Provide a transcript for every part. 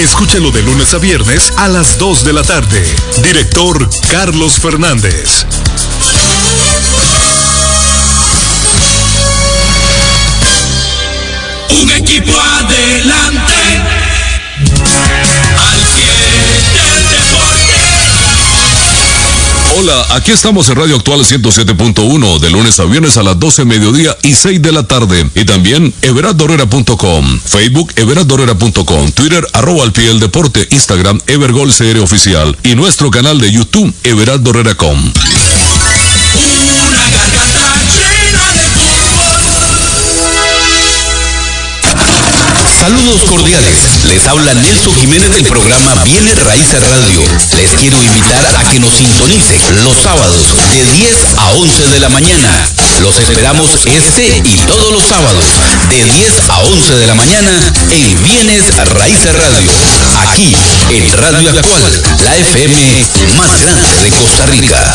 Escúchalo de lunes a viernes a las 2 de la tarde. Director Carlos Fernández. Un equipo adelante. Hola, aquí estamos en Radio Actual 107.1 de lunes a viernes a las 12 mediodía y 6 de la tarde. Y también everardorrera.com, Facebook everardorrera.com, Twitter arroba al deporte, Instagram Evergol CR oficial y nuestro canal de YouTube everardorrera.com. Saludos cordiales. Les habla Nelson Jiménez del programa Viene Raíces Radio. Les quiero invitar a que nos sintonicen los sábados de 10 a 11 de la mañana. Los esperamos este y todos los sábados de 10 a 11 de la mañana en Bienes Raíces Radio. Aquí en Radio Actual, la FM más grande de Costa Rica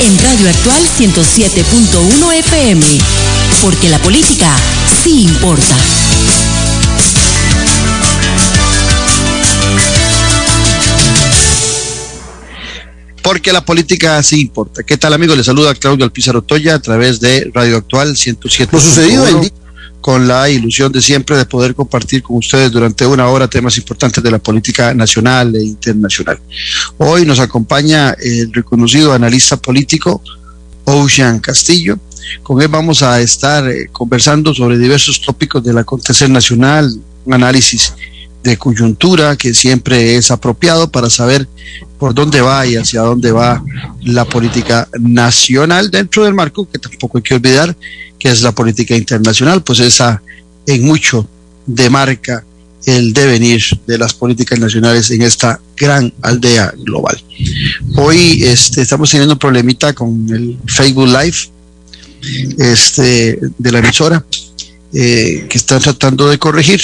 en Radio Actual 107.1 FM, porque la política sí importa. Porque la política sí importa. ¿Qué tal, amigos? Les saluda Claudio Alpizar Otoya a través de Radio Actual 107. Lo sucedido el día con la ilusión de siempre de poder compartir con ustedes durante una hora temas importantes de la política nacional e internacional. Hoy nos acompaña el reconocido analista político Ocean Castillo. Con él vamos a estar eh, conversando sobre diversos tópicos del acontecer nacional, un análisis de coyuntura que siempre es apropiado para saber por dónde va y hacia dónde va la política nacional dentro del marco que tampoco hay que olvidar que es la política internacional, pues esa en mucho demarca el devenir de las políticas nacionales en esta gran aldea global. Hoy este, estamos teniendo un problemita con el Facebook Live este, de la emisora eh, que están tratando de corregir.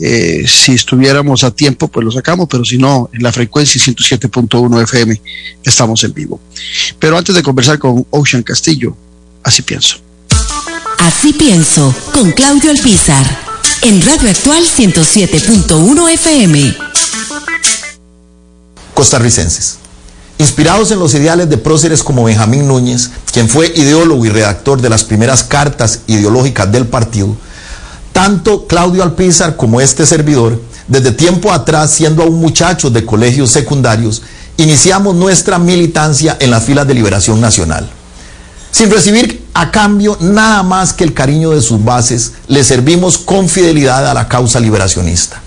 Eh, si estuviéramos a tiempo, pues lo sacamos, pero si no, en la frecuencia 107.1 FM estamos en vivo. Pero antes de conversar con Ocean Castillo, así pienso. Así pienso, con Claudio Alpizar, en Radio Actual 107.1 FM. Costarricenses. Inspirados en los ideales de próceres como Benjamín Núñez, quien fue ideólogo y redactor de las primeras cartas ideológicas del partido, tanto Claudio Alpizar como este servidor, desde tiempo atrás, siendo aún muchachos de colegios secundarios, iniciamos nuestra militancia en las filas de Liberación Nacional. Sin recibir a cambio nada más que el cariño de sus bases, le servimos con fidelidad a la causa liberacionista.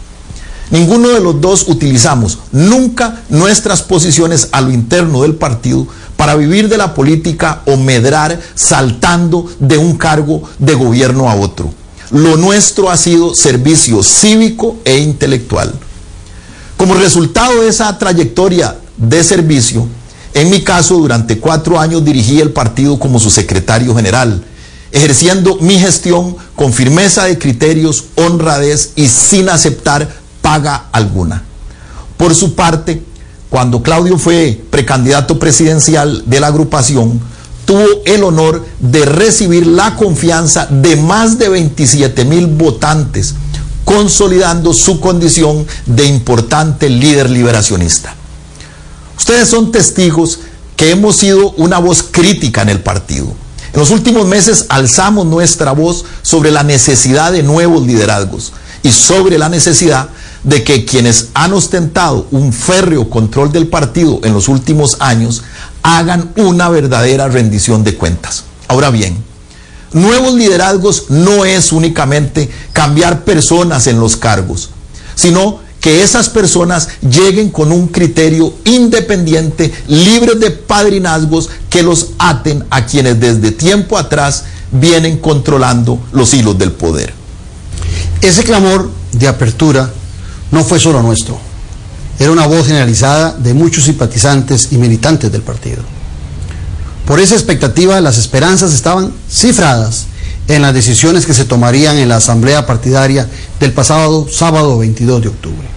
Ninguno de los dos utilizamos nunca nuestras posiciones a lo interno del partido para vivir de la política o medrar saltando de un cargo de gobierno a otro. Lo nuestro ha sido servicio cívico e intelectual. Como resultado de esa trayectoria de servicio, en mi caso, durante cuatro años dirigí el partido como su secretario general, ejerciendo mi gestión con firmeza de criterios, honradez y sin aceptar paga alguna. Por su parte, cuando Claudio fue precandidato presidencial de la agrupación, tuvo el honor de recibir la confianza de más de 27 mil votantes, consolidando su condición de importante líder liberacionista. Ustedes son testigos que hemos sido una voz crítica en el partido. En los últimos meses alzamos nuestra voz sobre la necesidad de nuevos liderazgos y sobre la necesidad de que quienes han ostentado un férreo control del partido en los últimos años hagan una verdadera rendición de cuentas. Ahora bien, nuevos liderazgos no es únicamente cambiar personas en los cargos, sino que esas personas lleguen con un criterio independiente, libre de padrinazgos que los aten a quienes desde tiempo atrás vienen controlando los hilos del poder. Ese clamor de apertura no fue solo nuestro, era una voz generalizada de muchos simpatizantes y militantes del partido. Por esa expectativa, las esperanzas estaban cifradas en las decisiones que se tomarían en la asamblea partidaria del pasado sábado 22 de octubre.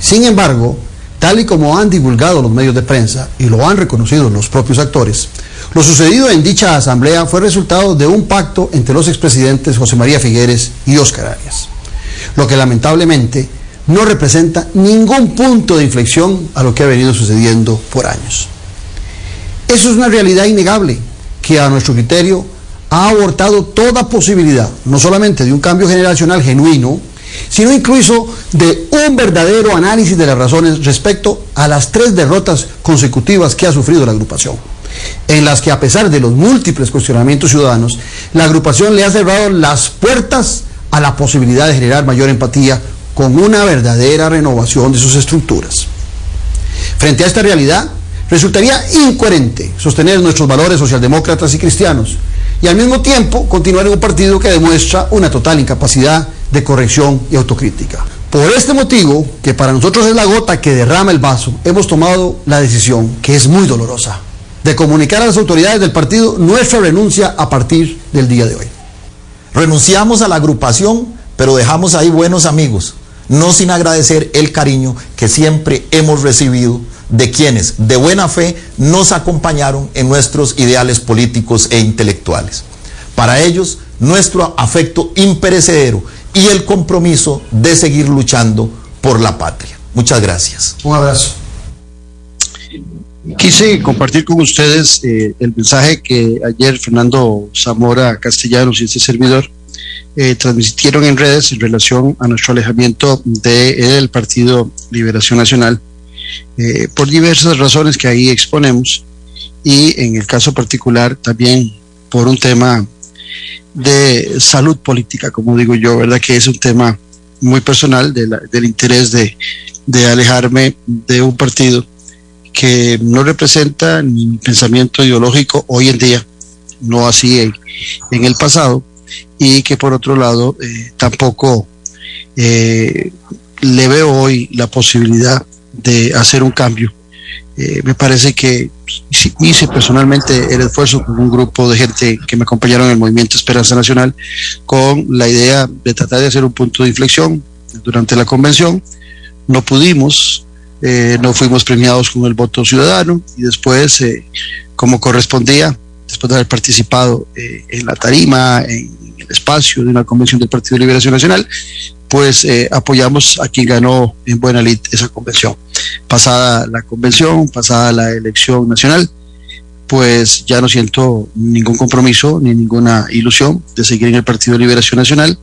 Sin embargo, tal y como han divulgado los medios de prensa y lo han reconocido los propios actores, lo sucedido en dicha asamblea fue resultado de un pacto entre los expresidentes José María Figueres y Óscar Arias, lo que lamentablemente no representa ningún punto de inflexión a lo que ha venido sucediendo por años. Eso es una realidad innegable que a nuestro criterio ha abortado toda posibilidad, no solamente de un cambio generacional genuino, sino incluso de un verdadero análisis de las razones respecto a las tres derrotas consecutivas que ha sufrido la agrupación, en las que a pesar de los múltiples cuestionamientos ciudadanos, la agrupación le ha cerrado las puertas a la posibilidad de generar mayor empatía con una verdadera renovación de sus estructuras. Frente a esta realidad, resultaría incoherente sostener nuestros valores socialdemócratas y cristianos y al mismo tiempo continuar en un partido que demuestra una total incapacidad de corrección y autocrítica. Por este motivo, que para nosotros es la gota que derrama el vaso, hemos tomado la decisión, que es muy dolorosa, de comunicar a las autoridades del partido nuestra renuncia a partir del día de hoy. Renunciamos a la agrupación, pero dejamos ahí buenos amigos, no sin agradecer el cariño que siempre hemos recibido de quienes de buena fe nos acompañaron en nuestros ideales políticos e intelectuales. Para ellos, nuestro afecto imperecedero y el compromiso de seguir luchando por la patria. Muchas gracias. Un abrazo. Quise compartir con ustedes eh, el mensaje que ayer Fernando Zamora Castellanos y este servidor eh, transmitieron en redes en relación a nuestro alejamiento del Partido Liberación Nacional eh, por diversas razones que ahí exponemos y en el caso particular también por un tema de salud política, como digo yo, ¿verdad? Que es un tema muy personal del interés de, alejarme de un partido que no representa mi pensamiento ideológico hoy en día, no así en, el pasado, y que por otro lado eh, tampoco eh, le veo hoy la posibilidad de hacer un cambio. Eh, me parece que hice personalmente el esfuerzo con un grupo de gente que me acompañaron en el movimiento Esperanza Nacional con la idea de tratar de hacer un punto de inflexión durante la convención. No pudimos, eh, no fuimos premiados con el voto ciudadano y después, eh, como correspondía, después de haber participado en la tarima, en el espacio de una convención del Partido de Liberación Nacional, pues eh, apoyamos a quien ganó en buena lid esa convención. Pasada la convención, pasada la elección nacional, pues ya no siento ningún compromiso ni ninguna ilusión de seguir en el Partido de Liberación Nacional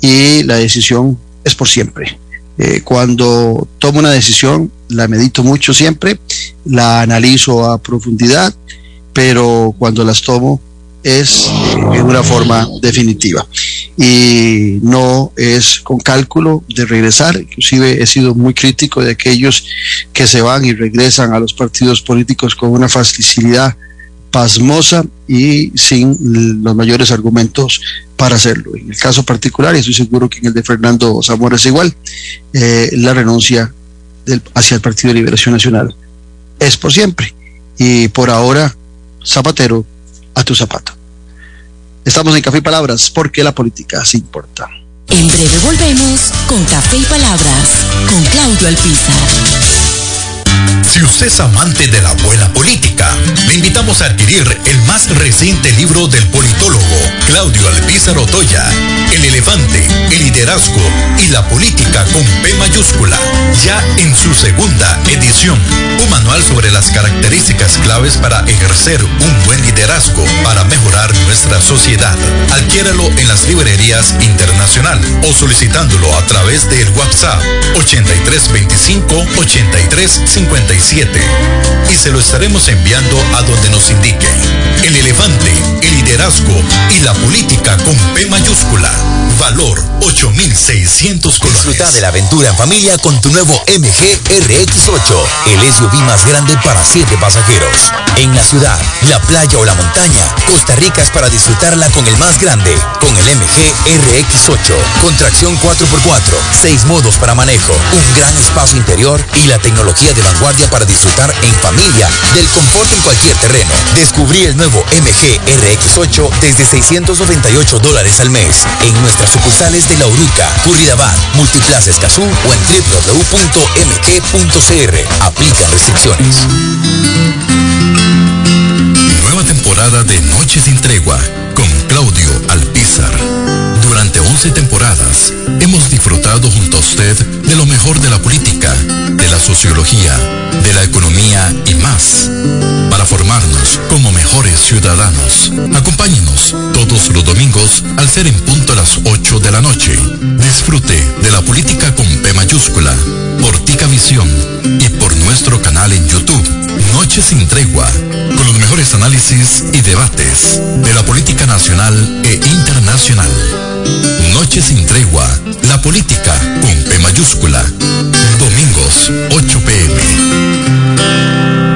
y la decisión es por siempre. Eh, cuando tomo una decisión, la medito mucho siempre, la analizo a profundidad, pero cuando las tomo es en una forma definitiva y no es con cálculo de regresar. Inclusive he sido muy crítico de aquellos que se van y regresan a los partidos políticos con una facilidad pasmosa y sin los mayores argumentos para hacerlo. En el caso particular, y estoy seguro que en el de Fernando Zamora es igual, eh, la renuncia del, hacia el Partido de Liberación Nacional es por siempre. Y por ahora, Zapatero a tu zapato. Estamos en Café y Palabras porque la política sí importa. En breve volvemos con Café y Palabras con Claudio Alpizar. Si usted es amante de la buena política, le invitamos a adquirir el más reciente libro del politólogo Claudio Alpizar Otoya, El elefante, el liderazgo y la política con P mayúscula, ya en su segunda edición. Un manual sobre las características claves para ejercer un buen liderazgo para mejorar nuestra sociedad. Adquiéralo en las librerías internacional o solicitándolo a través del WhatsApp 8325 8350 y se lo estaremos enviando a donde nos indique. El elefante, el liderazgo y la política con P mayúscula. Valor 8600 colones. Disfruta de la aventura en familia con tu nuevo MG RX8, el SUV más grande para 7 pasajeros. En la ciudad, la playa o la montaña, Costa Rica es para disfrutarla con el más grande, con el MG RX8, con tracción 4x4, 6 modos para manejo, un gran espacio interior y la tecnología de vanguardia para disfrutar en familia del confort en cualquier terreno. Descubrí el nuevo MG RX8 desde 698 dólares al mes en nuestras sucursales de La Uruca, Curridabat, Multiplaza Escazú o en www.mg.cr. Aplican restricciones. Nueva temporada de Noche sin Tregua con Claudio Alpizar. Durante 11 temporadas hemos disfrutado junto a usted de lo mejor de la política, de la sociología, de la economía y más, para formarnos como mejores ciudadanos. Acompáñenos todos los domingos al ser en punto a las 8 de la noche. Disfrute de la política con P mayúscula, por Tica Visión y nuestro canal en YouTube. Noche sin tregua, con los mejores análisis y debates de la política nacional e internacional. Noche sin tregua, la política con P mayúscula. Domingos, 8 pm.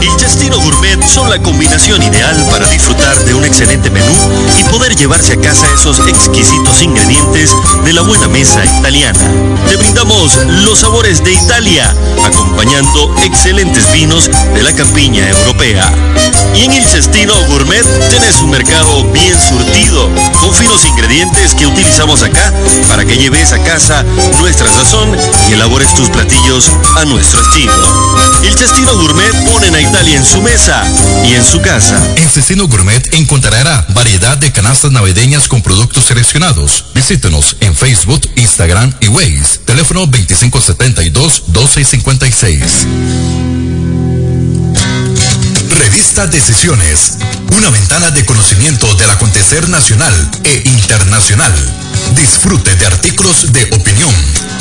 El Chestino Gourmet son la combinación ideal para disfrutar de un excelente menú y poder llevarse a casa esos exquisitos ingredientes de la buena mesa italiana. Te brindamos los sabores de Italia, acompañando excelentes vinos de la campiña europea. Y en el Cestino Gourmet tenés un mercado bien surtido, con finos ingredientes que utilizamos acá para que lleves a casa nuestra sazón y elabores tus platillos a nuestro estilo. El Cestino Gourmet ponen a En su mesa y en su casa. En Cecino Gourmet encontrará variedad de canastas navideñas con productos seleccionados. Visítenos en Facebook, Instagram y Waze. Teléfono 2572-1256. Revista Decisiones. Una ventana de conocimiento del acontecer nacional e internacional. Disfrute de artículos de opinión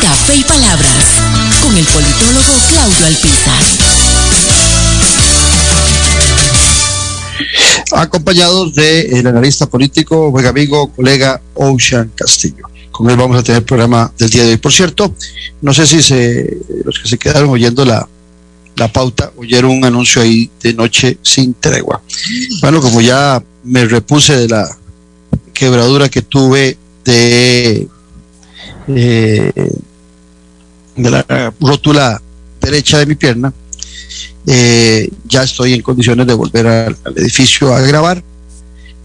Café y Palabras con el politólogo Claudio Alpizar. Acompañados del analista político, buen amigo, colega Ocean Castillo. Con él vamos a tener el programa del día de hoy. Por cierto, no sé si los que se quedaron oyendo la, la pauta oyeron un anuncio ahí de noche sin tregua. Bueno, como ya me repuse de la quebradura que tuve de, eh, de la rótula derecha de mi pierna, eh, ya estoy en condiciones de volver al, al edificio a grabar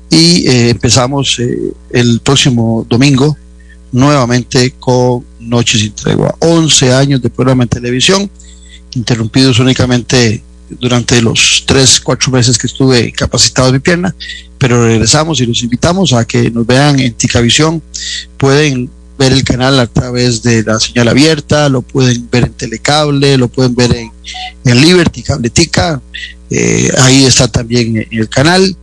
y eh, empezamos eh, el próximo domingo nuevamente con Noche sin Tregua. 11 años de programa en televisión, interrumpidos únicamente durante los 3, 4 meses que estuve capacitado de mi pierna, pero regresamos y los invitamos a que nos vean en Ticavisión. Pueden ver el canal a través de la señal abierta, lo pueden ver en Telecable, lo pueden ver en, en Liberty, Cabletica, eh, ahí está también el canal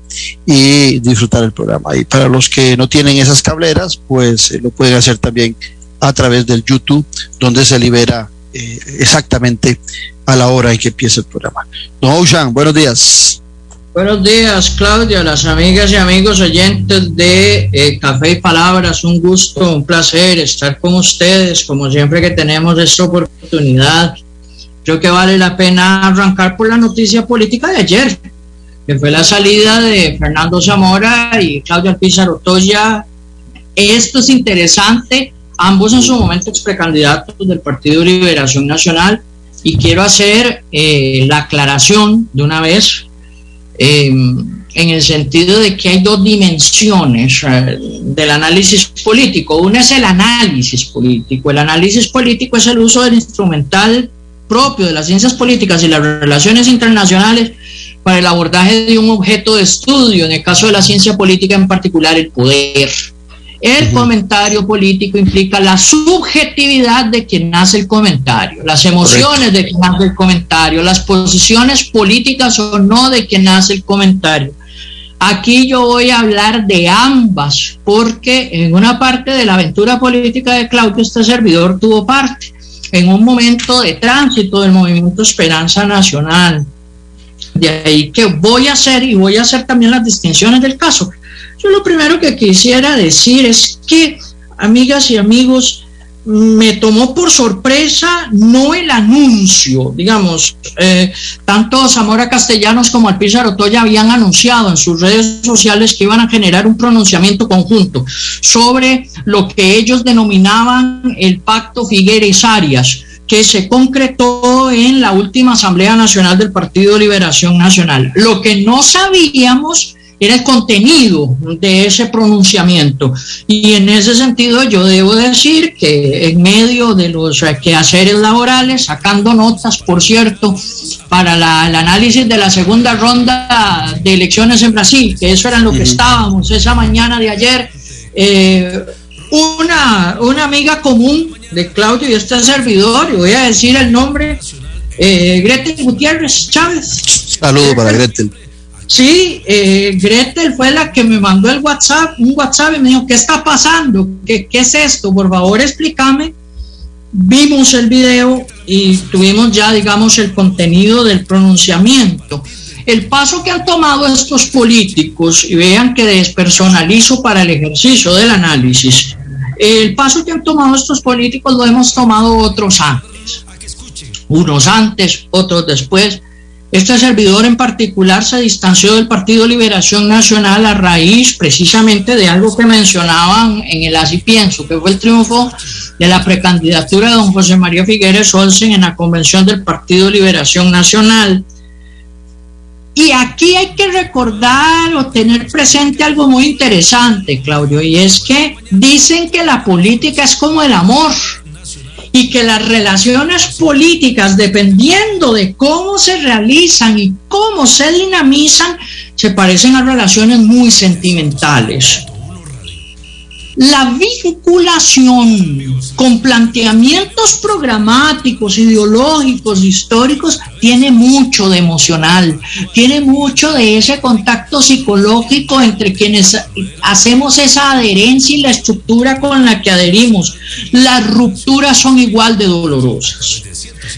y disfrutar el programa. Y para los que no tienen esas cableras, pues eh, lo pueden hacer también a través del YouTube, donde se libera eh, exactamente a la hora en que empieza el programa. Don Ocean, buenos días. Buenos días, Claudia, las amigas y amigos oyentes de eh, Café y Palabras. Un gusto, un placer estar con ustedes, como siempre que tenemos esta oportunidad. Creo que vale la pena arrancar por la noticia política de ayer, que fue la salida de Fernando Zamora y Claudia Alpizar Otoya. Esto es interesante, ambos en su momento ex precandidatos del Partido de Liberación Nacional, y quiero hacer eh, la aclaración de una vez eh, en el sentido de que hay dos dimensiones eh, del análisis político. Una es el análisis político. El análisis político es el uso del instrumental propio de las ciencias políticas y las relaciones internacionales para el abordaje de un objeto de estudio, en el caso de la ciencia política en particular, el poder. El comentario político implica la subjetividad de quien hace el comentario, las emociones de quien hace el comentario, las posiciones políticas o no de quien hace el comentario. Aquí yo voy a hablar de ambas, porque en una parte de la aventura política de Claudio, este servidor tuvo parte en un momento de tránsito del movimiento Esperanza Nacional. De ahí que voy a hacer y voy a hacer también las distinciones del caso. Yo lo primero que quisiera decir es que, amigas y amigos, me tomó por sorpresa no el anuncio, digamos, eh, tanto Zamora Castellanos como Alpizar Otoya habían anunciado en sus redes sociales que iban a generar un pronunciamiento conjunto sobre lo que ellos denominaban el pacto Figueres Arias que se concretó en la última Asamblea Nacional del Partido Liberación Nacional. Lo que no sabíamos era el contenido de ese pronunciamiento. Y en ese sentido yo debo decir que en medio de los quehaceres laborales, sacando notas, por cierto, para el análisis de la segunda ronda de elecciones en Brasil, que eso era en lo que estábamos esa mañana de ayer, eh, una, una amiga común de Claudio y este servidor, y voy a decir el nombre, eh, Gretel Gutiérrez Chávez. Saludo para Gretel Sí, eh, Gretel fue la que me mandó el WhatsApp, un WhatsApp y me dijo, ¿qué está pasando? ¿Qué, qué es esto? Por favor, explícame. Vimos el video y tuvimos ya, digamos, el contenido del pronunciamiento. El paso que han tomado estos políticos, y vean que despersonalizo para el ejercicio del análisis, el paso que han tomado estos políticos lo hemos tomado otros antes. Unos antes, otros después este servidor en particular se distanció del Partido Liberación Nacional a raíz precisamente de algo que mencionaban en el Así Pienso, que fue el triunfo de la precandidatura de don José María Figueres Olsen en la convención del Partido Liberación Nacional. Y aquí hay que recordar o tener presente algo muy interesante, Claudio, y es que dicen que la política es como el amor y que las relaciones políticas, dependiendo de cómo se realizan y cómo se dinamizan, se parecen a relaciones muy sentimentales. La vinculación con planteamientos programáticos, ideológicos, históricos, tiene mucho de emocional, tiene mucho de ese contacto psicológico entre quienes hacemos esa adherencia y la estructura con la que adherimos. Las rupturas son igual de dolorosas.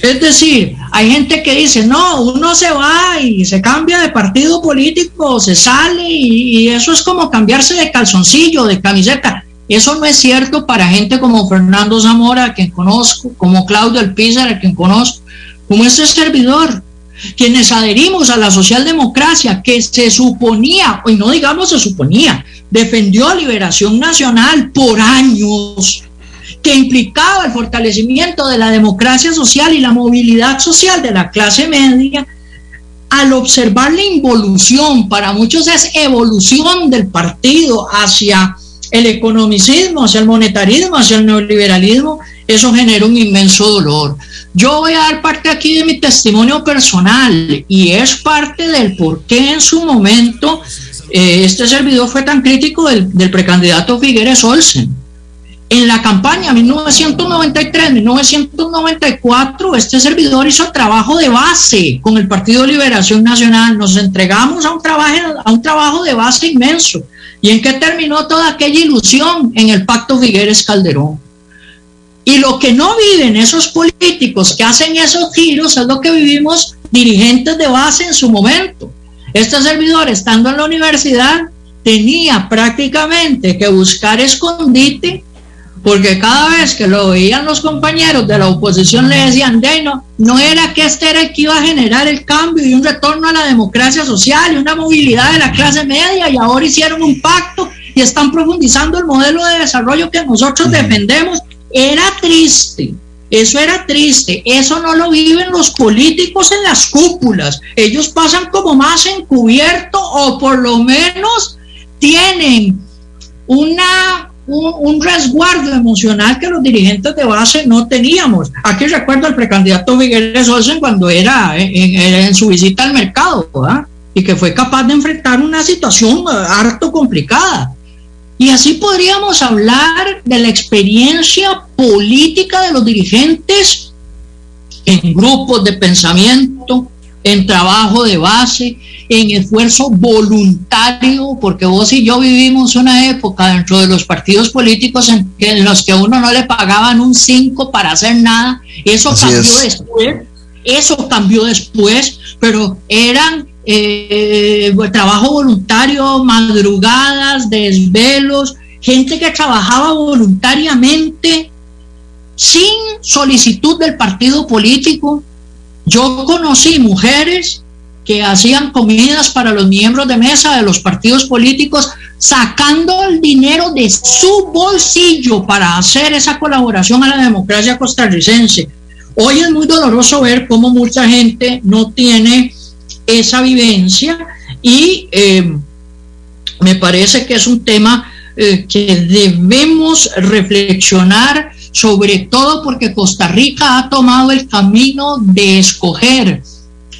Es decir, hay gente que dice, no, uno se va y se cambia de partido político, se sale y, eso es como cambiarse de calzoncillo, de camiseta. Eso no es cierto para gente como Fernando Zamora, a quien conozco, como Claudio Alpizar, a quien conozco, como este servidor, quienes adherimos a la socialdemocracia que se suponía, y no digamos se suponía, defendió liberación nacional por años, que implicaba el fortalecimiento de la democracia social y la movilidad social de la clase media, al observar la involución, para muchos es evolución del partido hacia el economicismo, hacia el monetarismo, hacia el neoliberalismo, eso genera un inmenso dolor. Yo voy a dar parte aquí de mi testimonio personal y es parte del por qué en su momento eh, este servidor fue tan crítico del, del precandidato Figueres Olsen. En la campaña 1993-1994, este servidor hizo trabajo de base con el Partido Liberación Nacional. Nos entregamos a un trabajo, de base inmenso. ¿Y en qué terminó toda aquella ilusión? En el Pacto Figueres Calderón. Y lo que no viven esos políticos que hacen esos giros es lo que vivimos dirigentes de base en su momento. Este servidor, estando en la universidad, tenía prácticamente que buscar escondite porque cada vez que lo veían los compañeros de la oposición le decían, de no, no era que este era el que iba a generar el cambio y un retorno a la democracia social y una movilidad de la clase media y ahora hicieron un pacto y están profundizando el modelo de desarrollo que nosotros defendemos era triste. Eso era triste. Eso no lo viven los políticos en las cúpulas. Ellos pasan como más encubierto o por lo menos tienen una, un, resguardo emocional que los dirigentes de base no teníamos. Aquí recuerdo al precandidato Miguel Olsen cuando era en, su visita al mercado y que fue capaz de enfrentar una situación harto complicada. Y así podríamos hablar de la experiencia política de los dirigentes en grupos de pensamiento, en trabajo de base, en esfuerzo voluntario, porque vos y yo vivimos una época dentro de los partidos políticos en, los que a uno no le pagaban un 5 para hacer nada. Eso cambió después, eso cambió después, pero eran eh, trabajo voluntario, madrugadas, desvelos, gente que trabajaba voluntariamente sin solicitud del partido político. Yo conocí mujeres que hacían comidas para los miembros de mesa de los partidos políticos, sacando el dinero de su bolsillo para hacer esa colaboración a la democracia costarricense. Hoy es muy doloroso ver cómo mucha gente no tiene esa vivencia y eh, me parece que es un tema eh, que debemos reflexionar sobre todo porque Costa Rica ha tomado el camino de escoger,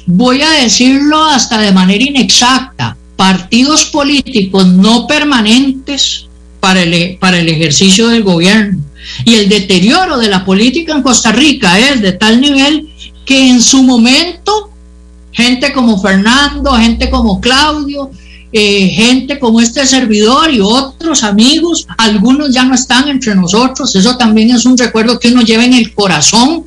voy a decirlo hasta de manera inexacta, partidos políticos no permanentes para el, para el ejercicio del gobierno. Y el deterioro de la política en Costa Rica es de tal nivel que en su momento gente como Fernando, gente como Claudio, eh, gente como este servidor y otros amigos, algunos ya no están entre nosotros, eso también es un recuerdo que uno lleva en el corazón,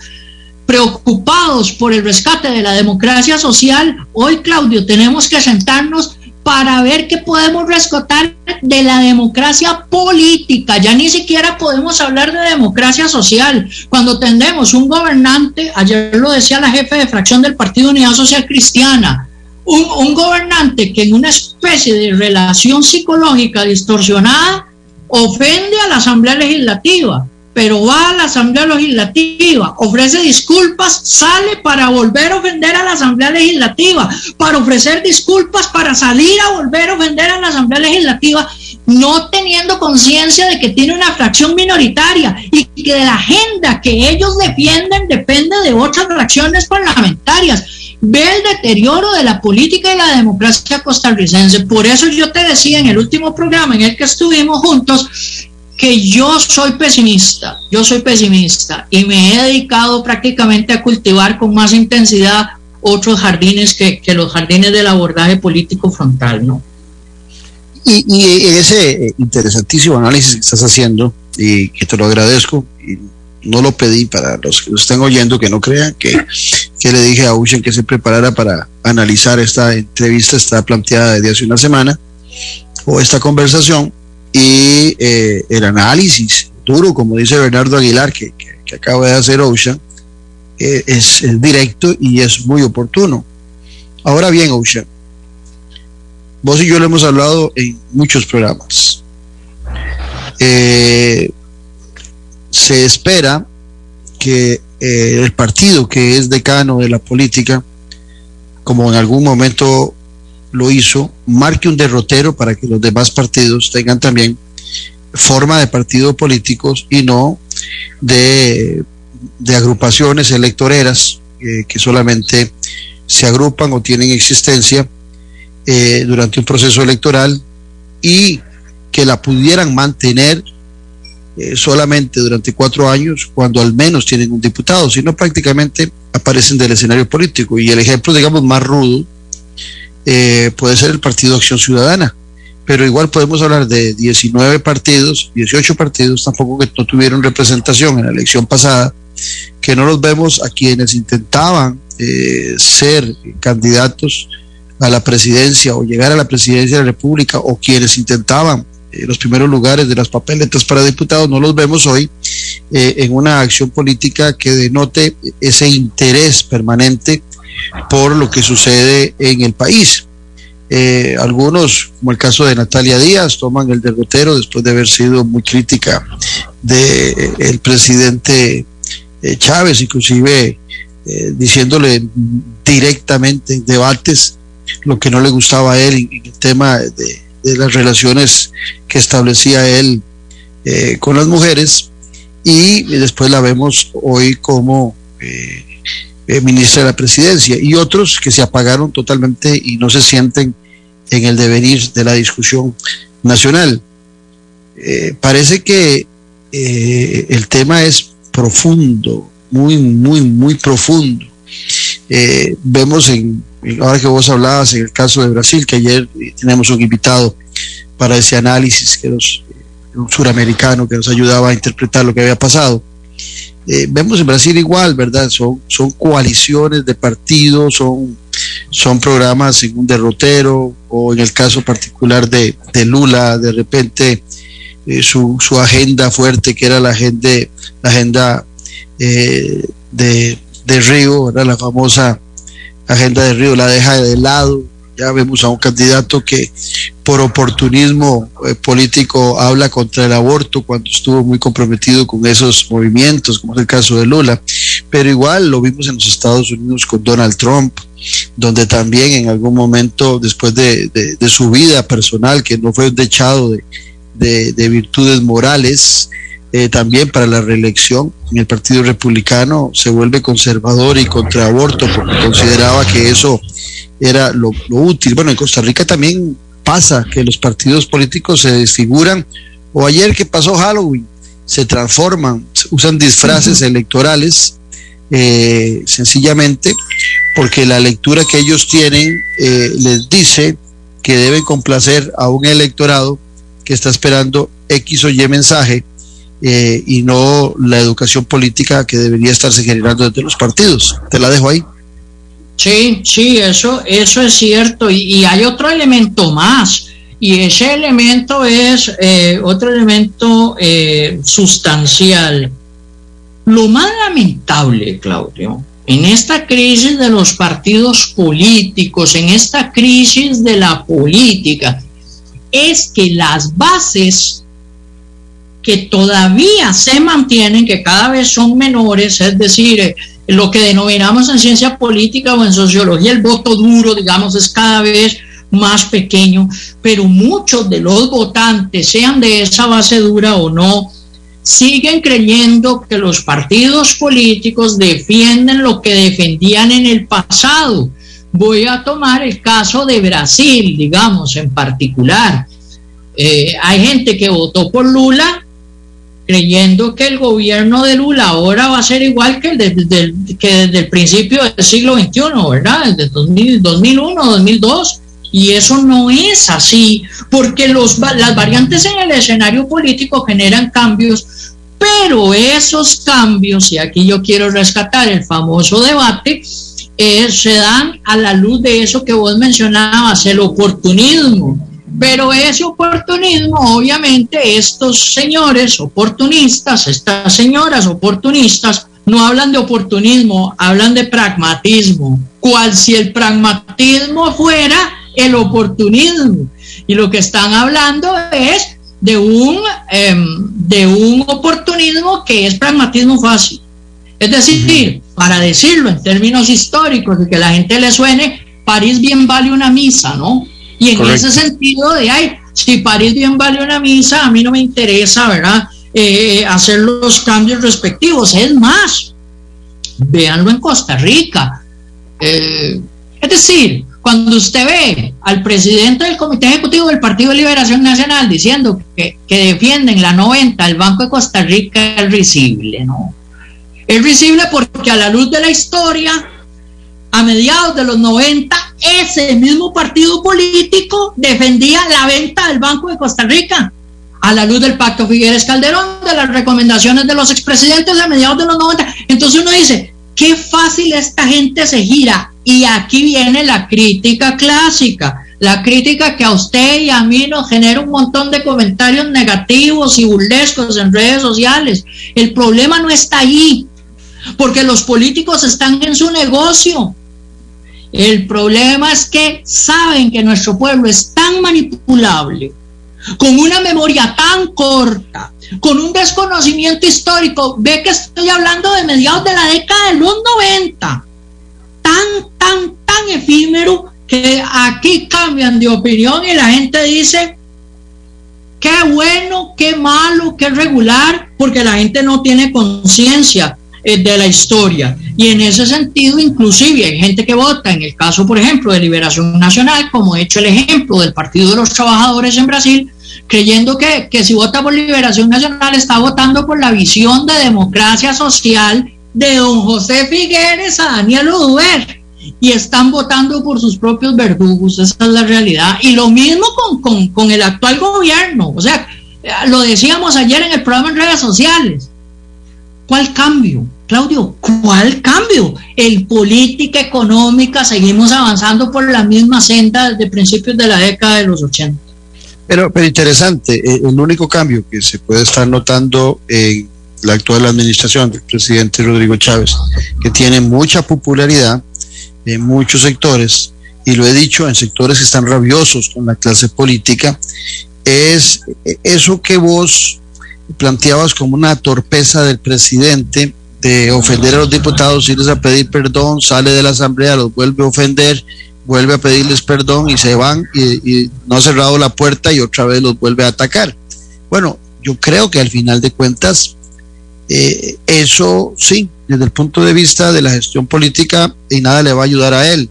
preocupados por el rescate de la democracia social, hoy Claudio tenemos que sentarnos para ver qué podemos rescatar de la democracia política. Ya ni siquiera podemos hablar de democracia social. Cuando tendemos un gobernante, ayer lo decía la jefe de fracción del Partido Unidad Social Cristiana, un, gobernante que en una especie de relación psicológica distorsionada ofende a la Asamblea Legislativa, pero va a la Asamblea Legislativa, ofrece disculpas, sale para volver a ofender a la Asamblea Legislativa, para ofrecer disculpas, para salir a volver a ofender a la Asamblea Legislativa, no teniendo conciencia de que tiene una fracción minoritaria y que la agenda que ellos defienden depende de otras fracciones parlamentarias ve el deterioro de la política y la democracia costarricense. Por eso yo te decía en el último programa en el que estuvimos juntos que yo soy pesimista, yo soy pesimista y me he dedicado prácticamente a cultivar con más intensidad otros jardines que, los jardines del abordaje político frontal, ¿no? Y, ese interesantísimo análisis que estás haciendo, y que te lo agradezco, no lo pedí para los que lo estén oyendo, que no crean que, que le dije a Ushen que se preparara para analizar esta entrevista, está planteada desde hace una semana, o esta conversación, y eh, el análisis duro, como dice Bernardo Aguilar, que, que, acaba de hacer Ocean, eh, es, directo y es muy oportuno. Ahora bien, Ocean, vos y yo lo hemos hablado en muchos programas. Eh, se espera que eh, el partido que es decano de la política, como en algún momento lo hizo, marque un derrotero para que los demás partidos tengan también forma de partidos políticos y no de, agrupaciones electoreras eh, que solamente se agrupan o tienen existencia eh, durante un proceso electoral y que la pudieran mantener eh, solamente durante cuatro años cuando al menos tienen un diputado, sino prácticamente aparecen del escenario político. Y el ejemplo, digamos, más rudo eh, puede ser el Partido Acción Ciudadana, pero igual podemos hablar de 19 partidos, 18 partidos, tampoco que no tuvieron representación en la elección pasada, que no los vemos a quienes intentaban eh, ser candidatos a la presidencia o llegar a la presidencia de la República o quienes intentaban eh, los primeros lugares de las papeletas para diputados, no los vemos hoy eh, en una acción política que denote ese interés permanente por lo que sucede en el país. Eh, algunos, como el caso de Natalia Díaz, toman el derrotero después de haber sido muy crítica del el presidente Chávez, inclusive diciéndole directamente en debates lo que no le gustaba a él en el tema de, de las relaciones que establecía él eh, con las mujeres y después la vemos hoy como eh, eh, ministra de la presidencia y otros que se apagaron totalmente y no se sienten en el devenir de la discusión nacional. eh, parece que el tema es profundo, muy, muy, muy profundo. Eh, vemos en, ahora que vos hablabas en el caso de Brasil, que ayer tenemos un invitado para ese análisis, que nos, un suramericano que nos ayudaba a interpretar lo que había pasado. vemos en Brasil igual, ¿verdad? Son, son coaliciones de partidos, son, son programas en un derrotero, o en el caso particular de, de Lula, de repente eh, su, su, agenda fuerte, que era la agenda, la agenda eh, de, de, Río, era la famosa agenda de Río, la deja de lado. Ya vemos a un candidato que por oportunismo eh, político habla contra el aborto cuando estuvo muy comprometido con esos movimientos, como es el caso de Lula. Pero igual lo vimos en los Estados Unidos con Donald Trump, donde también en algún momento, después de, de, de su vida personal, que no fue dechado de, de, virtudes morales, eh, también para la reelección en el Partido Republicano se vuelve conservador y contra aborto porque consideraba que eso era lo, útil. Bueno, en Costa Rica también pasa que los partidos políticos se desfiguran, o ayer que pasó Halloween, se transforman, usan disfraces electorales, eh, sencillamente porque la lectura que ellos tienen eh, les dice que deben complacer a un electorado que está esperando X o Y mensaje eh, y no la educación política que debería estarse generando desde los partidos. Te la dejo ahí. Sí, sí, eso, eso es cierto. Y, hay otro elemento más. Y ese elemento es eh, otro elemento eh, sustancial. Lo más lamentable, Claudio, en esta crisis de los partidos políticos, en esta crisis de la política, es que las bases que todavía se mantienen, que cada vez son menores, es decir, eh, lo que denominamos en ciencia política o en sociología el voto duro, digamos, es cada vez más pequeño, pero muchos de los votantes, sean de esa base dura o no, siguen creyendo que los partidos políticos defienden lo que defendían en el pasado Voy a tomar el caso de Brasil, digamos, en particular. Eh, hay gente que votó por Lula creyendo que el gobierno de Lula ahora va a ser igual que, el que desde el principio del siglo XXI, ¿verdad? Desde 2001, 2002. Y eso no es así, porque los, las variantes en el escenario político generan cambios, pero esos cambios, y aquí yo quiero rescatar el famoso debate, eh, se dan a la luz de eso que vos mencionabas, el oportunismo. Pero ese oportunismo, obviamente, estos señores oportunistas, estas señoras oportunistas, no hablan de oportunismo, hablan de pragmatismo, cual si el pragmatismo fuera el oportunismo. Y lo que están hablando es de un, em, de un oportunismo que es pragmatismo fácil. Es decir, para decirlo en términos históricos y que la gente le suene, París bien vale una misa, ¿no? Y en ese sentido de, ay, si París bien vale una misa, a mí no me interesa, ¿verdad? Eh, hacer los cambios respectivos. Es más, véanlo en Costa Rica. Eh, es decir, cuando usted ve al presidente del Comité Ejecutivo del Partido de Liberación Nacional diciendo que, que defienden la 90 el Banco de Costa Rica es risible, ¿no? Es visible porque a la luz de la historia, a mediados de los 90, ese mismo partido político defendía la venta del Banco de Costa Rica. A la luz del pacto Figueres Calderón, de las recomendaciones de los expresidentes a mediados de los 90. Entonces uno dice, qué fácil esta gente se gira. Y aquí viene la crítica clásica la crítica que a usted y a mí nos genera un montón de comentarios negativos y burlescos en redes sociales. El problema no está ahí porque los políticos están en su negocio. El problema es que saben que nuestro pueblo es tan manipulable, con una memoria tan corta, con un desconocimiento histórico. Ve que estoy hablando de mediados de la década de los 90, tan, tan, tan efímero que aquí cambian de opinión y la gente dice, qué bueno, qué malo, qué regular, porque la gente no tiene conciencia de la historia. Y en ese sentido, inclusive hay gente que vota, en el caso, por ejemplo, de Liberación Nacional, como he hecho el ejemplo del Partido de los Trabajadores en Brasil, creyendo que, que si vota por Liberación Nacional está votando por la visión de democracia social de don José Figueres a Daniel Uduber y están votando por sus propios verdugos, esa es la realidad. Y lo mismo con, con, el actual gobierno, o sea, lo decíamos ayer en el programa en redes sociales. ¿Cuál cambio? Claudio, ¿cuál cambio? El política económica, seguimos avanzando por la misma senda desde principios de la década de los 80. Pero, pero interesante, eh, el único cambio que se puede estar notando en la actual administración del presidente Rodrigo Chávez, que tiene mucha popularidad en muchos sectores, y lo he dicho, en sectores que están rabiosos con la clase política, es eso que vos planteabas como una torpeza del presidente de ofender a los diputados, irles a pedir perdón, sale de la asamblea, los vuelve a ofender, vuelve a pedirles perdón y se van y, no ha cerrado la puerta y otra vez los vuelve a atacar. Bueno, yo creo que al final de cuentas, eh, eso sí, desde el punto de vista de la gestión política, y nada le va a ayudar a él.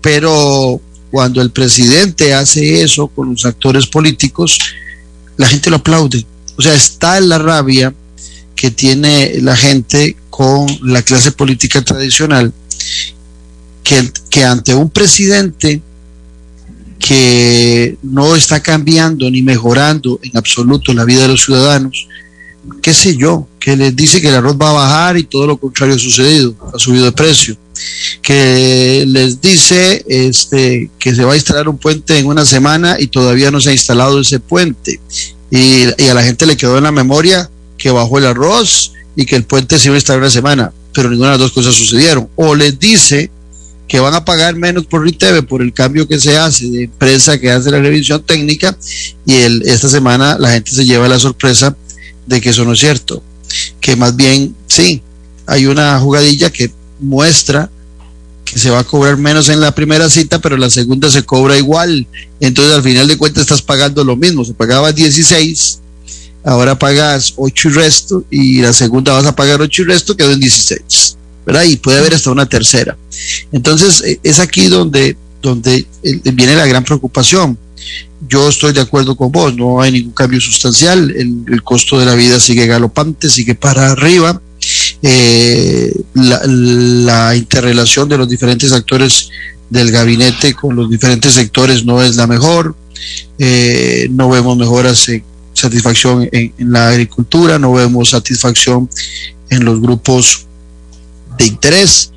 Pero cuando el presidente hace eso con los actores políticos, la gente lo aplaude. O sea, está en la rabia que tiene la gente con la clase política tradicional que, ante un presidente que no está cambiando ni mejorando en absoluto la vida de los ciudadanos, qué sé yo, que les dice que el arroz va a bajar y todo lo contrario ha sucedido, ha subido de precio, que les dice este, que se va a instalar un puente en una semana y todavía no se ha instalado ese puente, y, a la gente le quedó en la memoria que bajó el arroz y que el puente se iba a instalar una semana, pero ninguna de las dos cosas sucedieron, o les dice que van a pagar menos por RITEVE por el cambio que se hace de empresa que hace la revisión técnica y esta semana la gente se lleva la sorpresa de que eso no es cierto, que más bien sí, hay una jugadilla que muestra se va a cobrar menos en la primera cita, pero la segunda se cobra igual. Entonces al final de cuentas estás pagando lo mismo, se pagaba 16, ahora pagas 8 y resto, y la segunda vas a pagar 8 y resto, quedó en 16. ¿verdad? Y puede haber hasta una tercera. Entonces, eh, es aquí donde, eh, viene la gran preocupación. Yo estoy de acuerdo con vos, no hay ningún cambio sustancial, el, costo de la vida sigue galopante, sigue para arriba, eh, la, interrelación de los diferentes actores del gabinete con los diferentes sectores no es la mejor, no vemos mejoras en satisfacción en, en, la agricultura, no vemos satisfacción en los grupos de interés,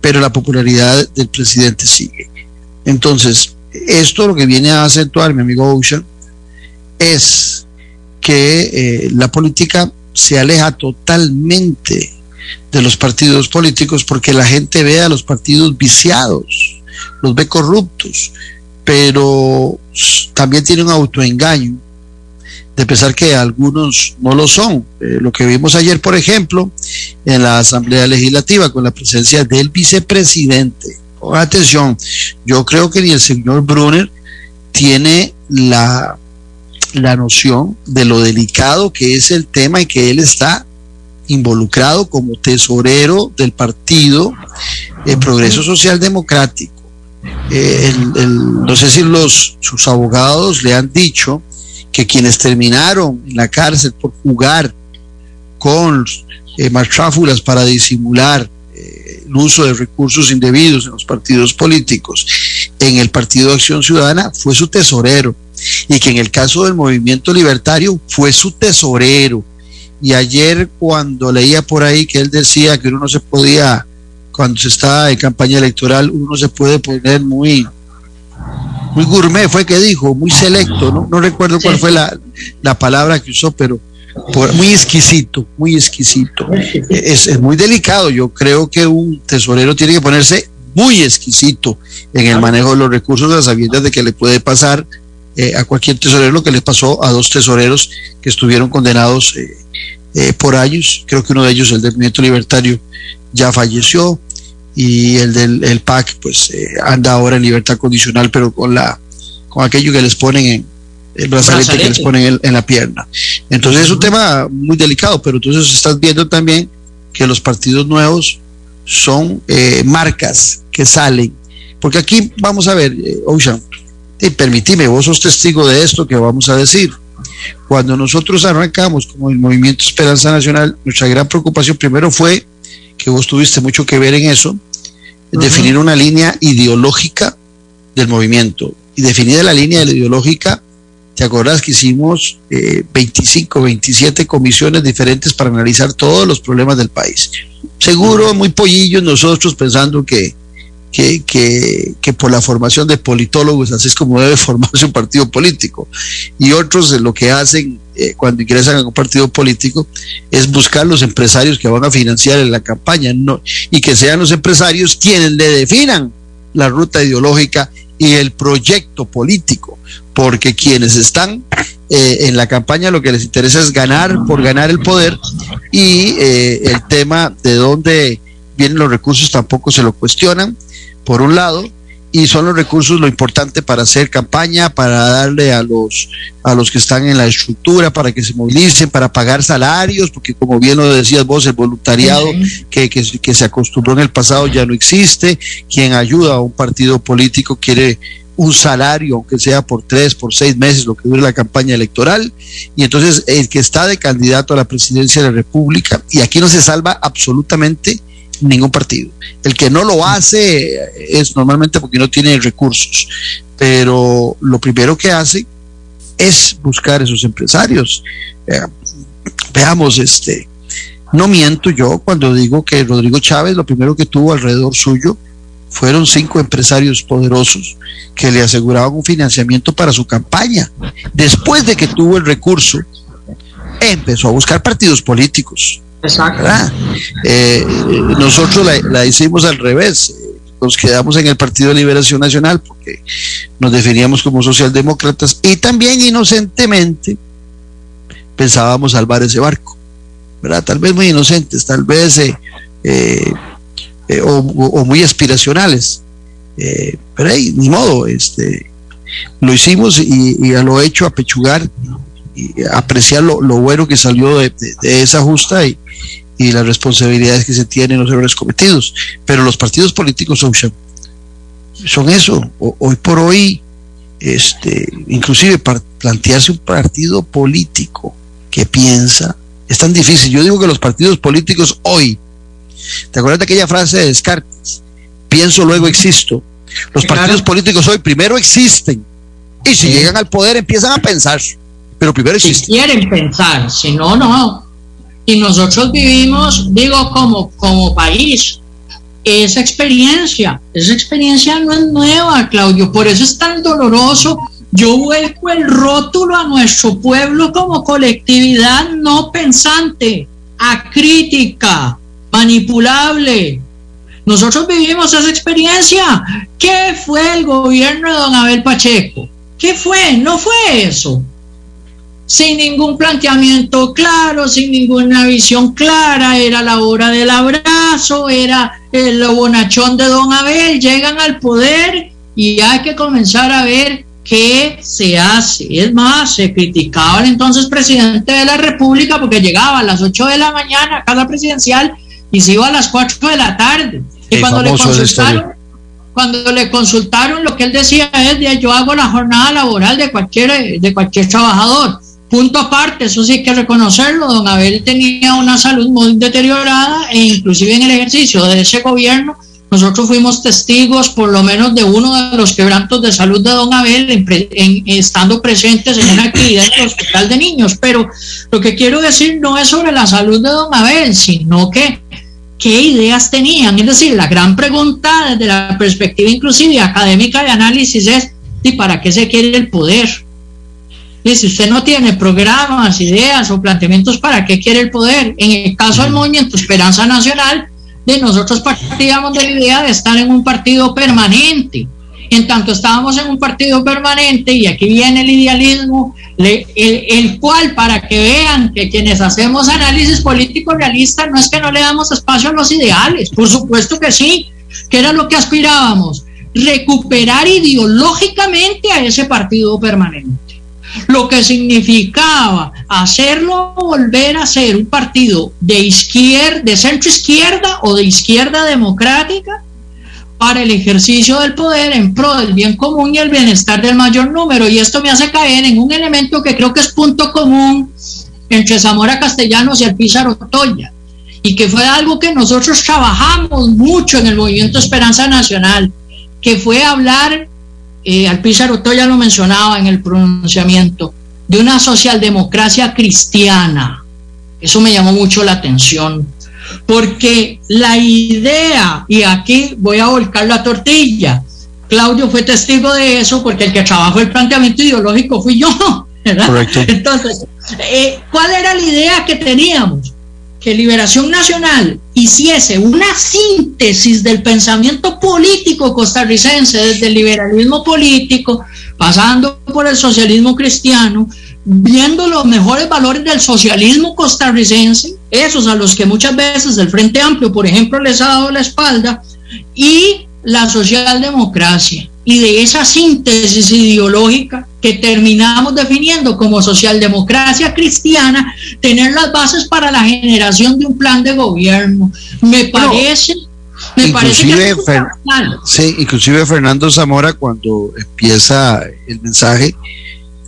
pero la popularidad del presidente sigue. Entonces, esto lo que viene a acentuar mi amigo Ocean es que eh, la política se aleja totalmente de los partidos políticos porque la gente ve a los partidos viciados, los ve corruptos, pero también tiene un autoengaño de pensar que algunos no lo son. Eh, lo que vimos ayer, por ejemplo, en la Asamblea Legislativa con la presencia del vicepresidente. atención, yo creo que ni el señor Brunner tiene la, la noción de lo delicado que es el tema y que él está involucrado como tesorero del partido de Progreso Social Democrático. Eh, no sé si los, sus abogados le han dicho que quienes terminaron en la cárcel por jugar con eh, para disimular eh, el uso de recursos indebidos en los partidos políticos, en el Partido de Acción Ciudadana fue su tesorero y que en el caso del movimiento libertario fue su tesorero. Y ayer cuando leía por ahí que él decía que uno no se podía, cuando se está en campaña electoral, uno no se puede poner muy muy gourmet fue que dijo, muy selecto, no, no recuerdo cuál fue la, la, palabra que usó, pero muy exquisito, muy exquisito. Es, es, muy delicado, yo creo que un tesorero tiene que ponerse muy exquisito en el manejo de los recursos, a sabiendas de que le puede pasar eh, a cualquier tesorero lo que le pasó a dos tesoreros que estuvieron condenados eh, eh, por años, creo que uno de ellos, el del movimiento libertario, ya falleció, y el del el PAC pues eh, anda ahora en libertad condicional pero con la con aquello que les ponen en el brazalete, que les ponen en, la pierna. Entonces es un tema muy delicado pero entonces estás viendo también que los partidos nuevos son eh, marcas que salen. Porque aquí vamos a ver eh, Ocean y permitime vos sos testigo de esto que vamos a decir Cuando nosotros arrancamos como el Movimiento Esperanza Nacional, nuestra gran preocupación primero fue que vos tuviste mucho que ver en eso, definir una línea ideológica del movimiento. Y definida la línea ideológica, ¿te acordás que hicimos 25, 27 comisiones diferentes para analizar todos los problemas del país? Seguro, muy pollillos nosotros pensando que, que, que, que, por la formación de politólogos, así es como debe formarse un partido político. Y otros lo que hacen eh, cuando ingresan a un partido político es buscar los empresarios que van a financiar en la campaña no, y que sean los empresarios quienes le definan la ruta ideológica y el proyecto político, porque quienes están eh, en la campaña lo que les interesa es ganar por ganar el poder y eh, el tema de dónde vienen los recursos tampoco se lo cuestionan, por un lado, y son los recursos lo importante para hacer campaña, para darle a los a los que están en la estructura, para que se movilicen, para pagar salarios, porque como bien lo decías vos, el voluntariado que, que, que se acostumbró en el pasado ya no existe, quien ayuda a un partido político quiere un salario, aunque sea por tres, por seis meses, lo que dure la campaña electoral, y entonces el que está de candidato a la presidencia de la República, y aquí no se salva absolutamente ningún partido. El que no lo hace es normalmente porque no tiene recursos, pero lo primero que hace es buscar esos empresarios. Eh, veamos, este, no miento yo cuando digo que Rodrigo Chávez lo primero que tuvo alrededor suyo fueron cinco empresarios poderosos que le aseguraban un financiamiento para su campaña. Después de que tuvo el recurso, empezó a buscar partidos políticos Exacto. Eh, nosotros la, hicimos al revés. Nos quedamos en el Partido de Liberación Nacional porque nos definíamos como socialdemócratas y también inocentemente pensábamos salvar ese barco. ¿verdad? Tal vez muy inocentes, tal vez eh, eh, o, muy aspiracionales. pero ahí, ni modo, este, lo hicimos y, a lo hecho a pechugar y apreciar lo, bueno que salió de, esa justa y, y las responsabilidades que se tienen, los errores cometidos. Pero los partidos políticos son, son eso. hoy por hoy, este, inclusive para plantearse un partido político que piensa, es tan difícil. Yo digo que los partidos políticos hoy, ¿te acuerdas de aquella frase de Descartes? Pienso, luego existo. Los partidos políticos hoy primero existen y si llegan al poder empiezan a pensar, pero primero. Si quieren pensar, si no, no. Y nosotros vivimos, digo, como, como país, esa experiencia. Esa experiencia no es nueva, Claudio. Por eso es tan doloroso. Yo vuelco el rótulo a nuestro pueblo como colectividad no pensante, acrítica, manipulable. Nosotros vivimos esa experiencia. ¿Qué fue el gobierno de don Abel Pacheco? ¿Qué fue? No fue eso sin ningún planteamiento claro, sin ninguna visión clara, era la hora del abrazo, era el bonachón de don Abel, llegan al poder y hay que comenzar a ver qué se hace. Es más, se criticaba al entonces presidente de la República porque llegaba a las 8 de la mañana a casa presidencial y se iba a las 4 de la tarde. Y cuando le consultaron, cuando le consultaron lo que él decía es yo hago la jornada laboral de cualquier de cualquier trabajador Punto aparte, eso sí hay que reconocerlo, don Abel tenía una salud muy deteriorada e inclusive en el ejercicio de ese gobierno nosotros fuimos testigos por lo menos de uno de los quebrantos de salud de don Abel estando presentes en una actividad en el hospital de niños. Pero lo que quiero decir no es sobre la salud de don Abel, sino que qué ideas tenían. Es decir, la gran pregunta desde la perspectiva inclusive académica de análisis es ¿y para qué se quiere el poder? Y si usted no tiene programas, ideas o planteamientos, ¿para qué quiere el poder? En el caso del Movimiento Esperanza Nacional, de nosotros partíamos de la idea de estar en un partido permanente. En tanto estábamos en un partido permanente, y aquí viene el idealismo, el, el, cual, para que vean que quienes hacemos análisis político realista, no es que no le damos espacio a los ideales, por supuesto que sí, que era lo que aspirábamos, recuperar ideológicamente a ese partido permanente lo que significaba hacerlo volver a ser un partido de izquierda, de centro izquierda o de izquierda democrática, para el ejercicio del poder en pro del bien común y el bienestar del mayor número. Y esto me hace caer en un elemento que creo que es punto común entre Zamora Castellanos y el Pizarro Toya, y que fue algo que nosotros trabajamos mucho en el movimiento Esperanza Nacional, que fue hablar, eh, Alpizar Otoya lo mencionaba en el pronunciamiento, de una socialdemocracia cristiana. Eso me llamó mucho la atención, porque la idea, y aquí voy a volcar la tortilla, Claudio fue testigo de eso porque el que trabajó el planteamiento ideológico fui yo. Correcto. Entonces, eh, ¿cuál era la idea que teníamos? Que Liberación Nacional hiciese una síntesis del pensamiento político costarricense, desde el liberalismo político, pasando por el socialismo cristiano, viendo los mejores valores del socialismo costarricense, esos a los que muchas veces el Frente Amplio, por ejemplo, les ha dado la espalda, y la socialdemocracia y de esa síntesis ideológica que terminamos definiendo como socialdemocracia cristiana, tener las bases para la generación de un plan de gobierno. Me parece... me parece que sí, inclusive Fernando Zamora cuando empieza el mensaje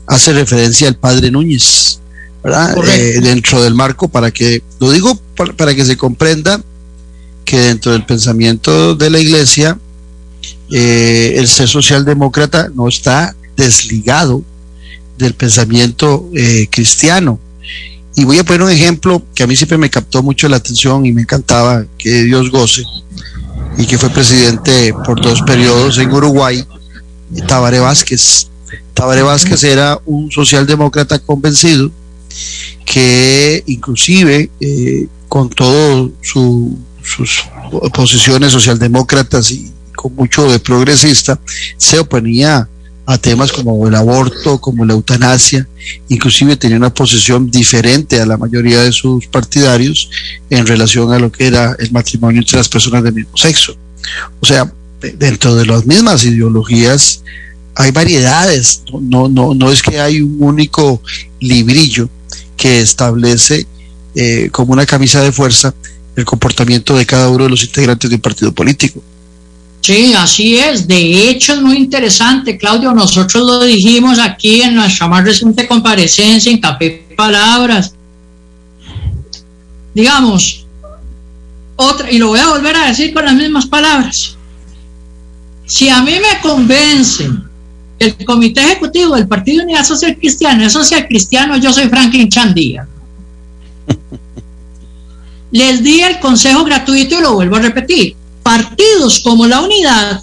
hace referencia al padre Núñez, ¿verdad? Eh, dentro del marco para que, lo digo para que se comprenda que dentro del pensamiento de la iglesia eh, el ser socialdemócrata no está desligado del pensamiento eh, cristiano. Y voy a poner un ejemplo que a mí siempre me captó mucho la atención y me encantaba, que Dios goce, y que fue presidente por dos periodos en Uruguay, Tabaré Vázquez. Tabaré Vázquez era un socialdemócrata convencido que inclusive eh, con todas sus posiciones socialdemócratas y con mucho de progresista, se oponía a temas como el aborto, como la eutanasia, inclusive tenía una posición diferente a la mayoría de sus partidarios en relación a lo que era el matrimonio entre las personas del mismo sexo. O sea, dentro de las mismas ideologías hay variedades, no, no, no es que hay un único librillo que establece eh, como una camisa de fuerza el comportamiento de cada uno de los integrantes de un partido político. Sí, así es. De hecho, es muy interesante, Claudio. Nosotros lo dijimos aquí en nuestra más reciente comparecencia en Café Palabras. Digamos, otra, y lo voy a volver a decir con las mismas palabras. Si a mí me convencen el Comité Ejecutivo del Partido Unidad Social Cristiana es social cristiano, yo soy Franklin Chandía. Les di el consejo gratuito y lo vuelvo a repetir partidos como la unidad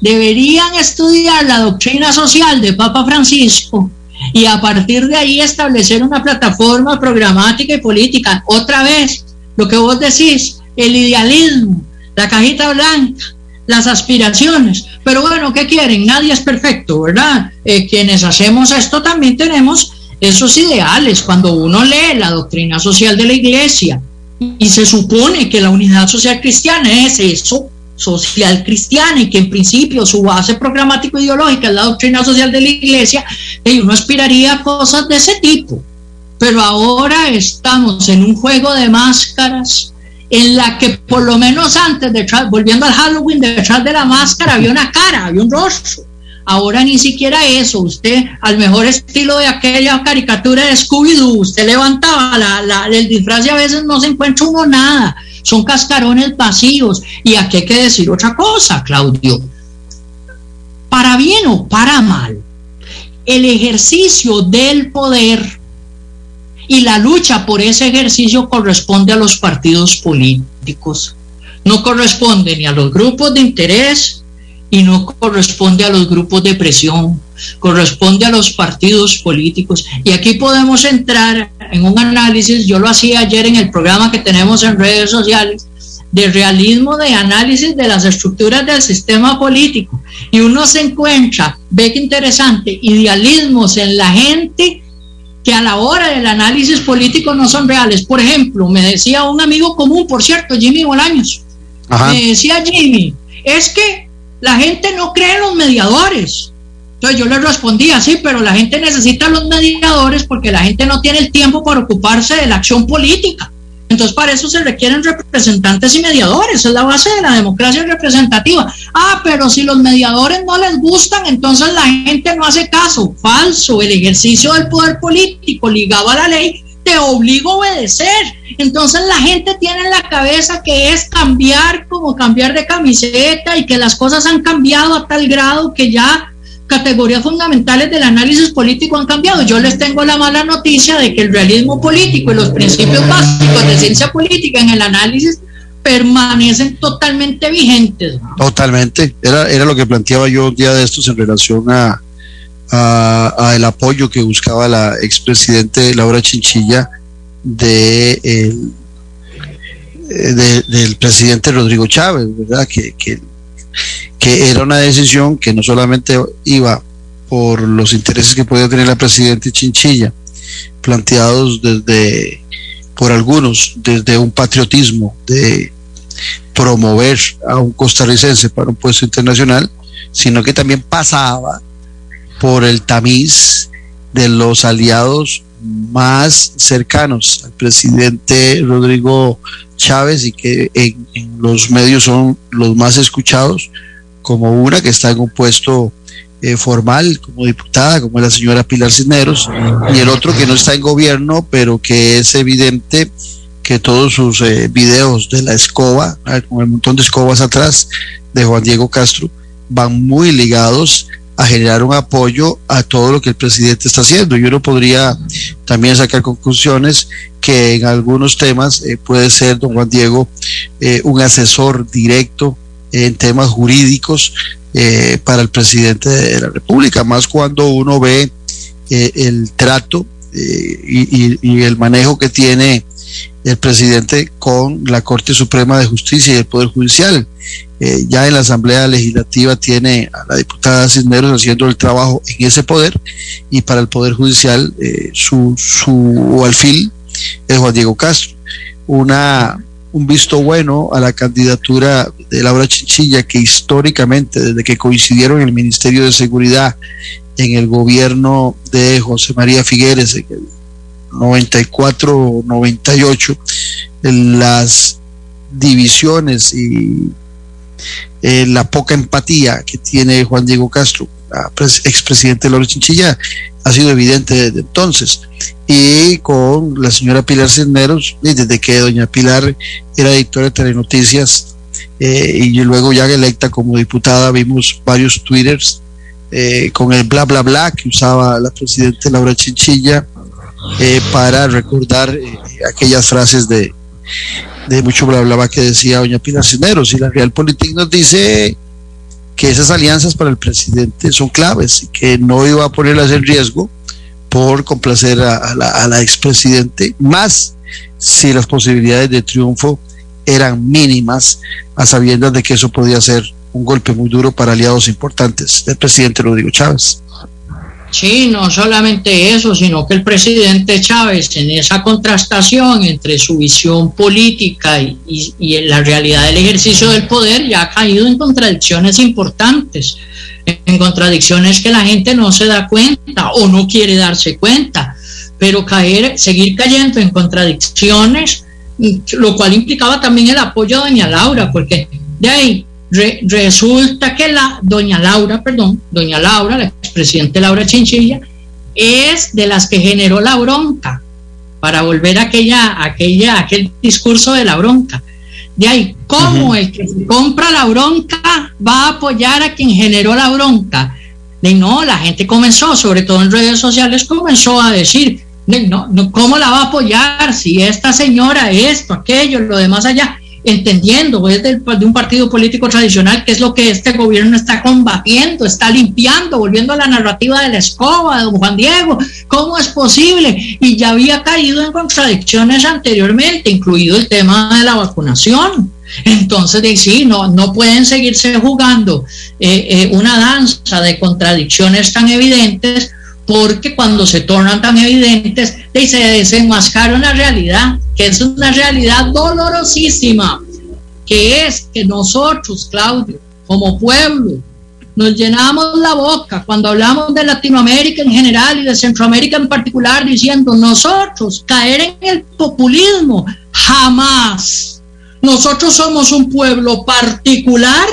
deberían estudiar la doctrina social de Papa Francisco y a partir de ahí establecer una plataforma programática y política. Otra vez, lo que vos decís, el idealismo, la cajita blanca, las aspiraciones. Pero bueno, ¿qué quieren? Nadie es perfecto, ¿verdad? Eh, quienes hacemos esto también tenemos esos ideales. Cuando uno lee la doctrina social de la iglesia, y se supone que la unidad social cristiana es eso, social cristiana, y que en principio su base programático ideológica es la doctrina social de la iglesia, y uno aspiraría a cosas de ese tipo. Pero ahora estamos en un juego de máscaras en la que por lo menos antes, detrás, volviendo al Halloween, detrás de la máscara había una cara, había un rostro. Ahora ni siquiera eso, usted al mejor estilo de aquella caricatura de Scooby-Doo, usted levantaba la, el disfraz y a veces no se encuentra uno nada, son cascarones vacíos. Y aquí hay que decir otra cosa, Claudio. Para bien o para mal, el ejercicio del poder y la lucha por ese ejercicio corresponde a los partidos políticos. No corresponde ni a los grupos de interés, y no corresponde a los grupos de presión, corresponde a los partidos políticos. Y aquí podemos entrar en un análisis, yo lo hacía ayer en el programa que tenemos en redes sociales, de realismo de análisis de las estructuras del sistema político. Y uno se encuentra, ve que interesante, idealismos en la gente que a la hora del análisis político no son reales. Por ejemplo, me decía un amigo común, por cierto, Jimmy Bolaños, me decía Jimmy, es que la gente no cree en los mediadores. Entonces yo le respondía, sí, pero la gente necesita los mediadores porque la gente no tiene el tiempo para ocuparse de la acción política. Entonces, para eso se requieren representantes y mediadores, es la base de la democracia representativa. Ah, pero si los mediadores no les gustan, entonces la gente no hace caso. Falso, el ejercicio del poder político ligado a la ley te obliga a obedecer. Entonces la gente tiene en la cabeza que es cambiar como cambiar de camiseta y que las cosas han cambiado a tal grado que ya categorías fundamentales del análisis político han cambiado. Yo les tengo la mala noticia de que el realismo político y los principios básicos de ciencia política en el análisis permanecen totalmente vigentes. Totalmente. Era, era lo que planteaba yo un día de estos en relación a, a, el apoyo que buscaba la expresidente Laura Chinchilla de, el, de, del presidente Rodrigo Chávez, ¿verdad? Que, que que era una decisión que no solamente iba por los intereses que podía tener la presidenta Chinchilla, planteados desde, por algunos, desde un patriotismo de promover a un costarricense para un puesto internacional, sino que también pasaba por el tamiz de los aliados más cercanos al presidente Rodrigo Chávez y que en, los medios son los más escuchados, como una que está en un puesto eh, formal como diputada, como la señora Pilar Cisneros, y el otro que no está en gobierno, pero que es evidente que todos sus eh, videos de la escoba, con el montón de escobas atrás de Juan Diego Castro, van muy ligados a generar un apoyo a todo lo que el presidente está haciendo. Y uno podría también sacar conclusiones que en algunos temas eh, puede ser don Juan Diego un asesor directo en temas jurídicos eh, para el presidente de la República, más cuando uno ve eh, el trato eh, y, el manejo que tiene el presidente con la Corte Suprema de Justicia y el Poder Judicial. ya en la Asamblea Legislativa tiene a la diputada Cisneros haciendo el trabajo en ese poder y para el Poder Judicial su, su alfil es Juan Diego Castro. Una un visto bueno a la candidatura de Laura Chinchilla, que históricamente, desde que coincidieron el Ministerio de Seguridad en el gobierno de José María Figueres en el 94-98, las divisiones y eh, la poca empatía que tiene Juan Diego Castro, expresidente Laura Chinchilla, ha sido evidente desde entonces. Y con la señora Pilar Cisneros, desde que doña Pilar era editora de Telenoticias eh, y luego ya electa como diputada, vimos varios twitters eh, con el bla bla bla que usaba la presidenta Laura Chinchilla eh, para recordar aquellas frases de, de mucho bla bla que decía doña Pilar Cisneros. Y la Real Política nos dice que esas alianzas para el presidente son claves y que no iba a ponerlas en riesgo por complacer a, la, a la expresidente, más si las posibilidades de triunfo eran mínimas, a sabiendas de que eso podía ser un golpe muy duro para aliados importantes del presidente Rodrigo Chávez. Sí, no solamente eso, sino que el presidente Chávez en esa contrastación entre su visión política y, la realidad del ejercicio del poder ya ha caído en contradicciones importantes, en contradicciones que la gente no se da cuenta o no quiere darse cuenta, pero caer, seguir cayendo en contradicciones, lo cual implicaba también el apoyo a doña Laura, porque de ahí resulta que la doña Laura, perdón, doña Laura, la expresidente Laura Chinchilla, es de las que generó la bronca, para volver a aquella, aquella, aquel discurso de la bronca. De ahí, ¿cómo el que compra la bronca va a apoyar a quien generó la bronca? De no, la gente comenzó, sobre todo en redes sociales, comenzó a decir, no, no, ¿cómo la va a apoyar si esta señora esto, aquello, lo demás allá? Entendiendo es de, un partido político tradicional que es lo que este gobierno está combatiendo, está limpiando, volviendo a la narrativa de la escoba, de don Juan Diego, ¿cómo es posible? Y ya había caído en contradicciones anteriormente, incluido el tema de la vacunación. Entonces, sí, no, no pueden seguirse jugando eh, eh, una danza de contradicciones tan evidentes porque cuando se tornan tan evidentes se desenmascara una realidad, que es una realidad dolorosísima, que es que nosotros, Claudio, como pueblo, nos llenamos la boca cuando hablamos de Latinoamérica en general y de Centroamérica en particular diciendo nosotros caer en el populismo jamás. Nosotros somos un pueblo particular,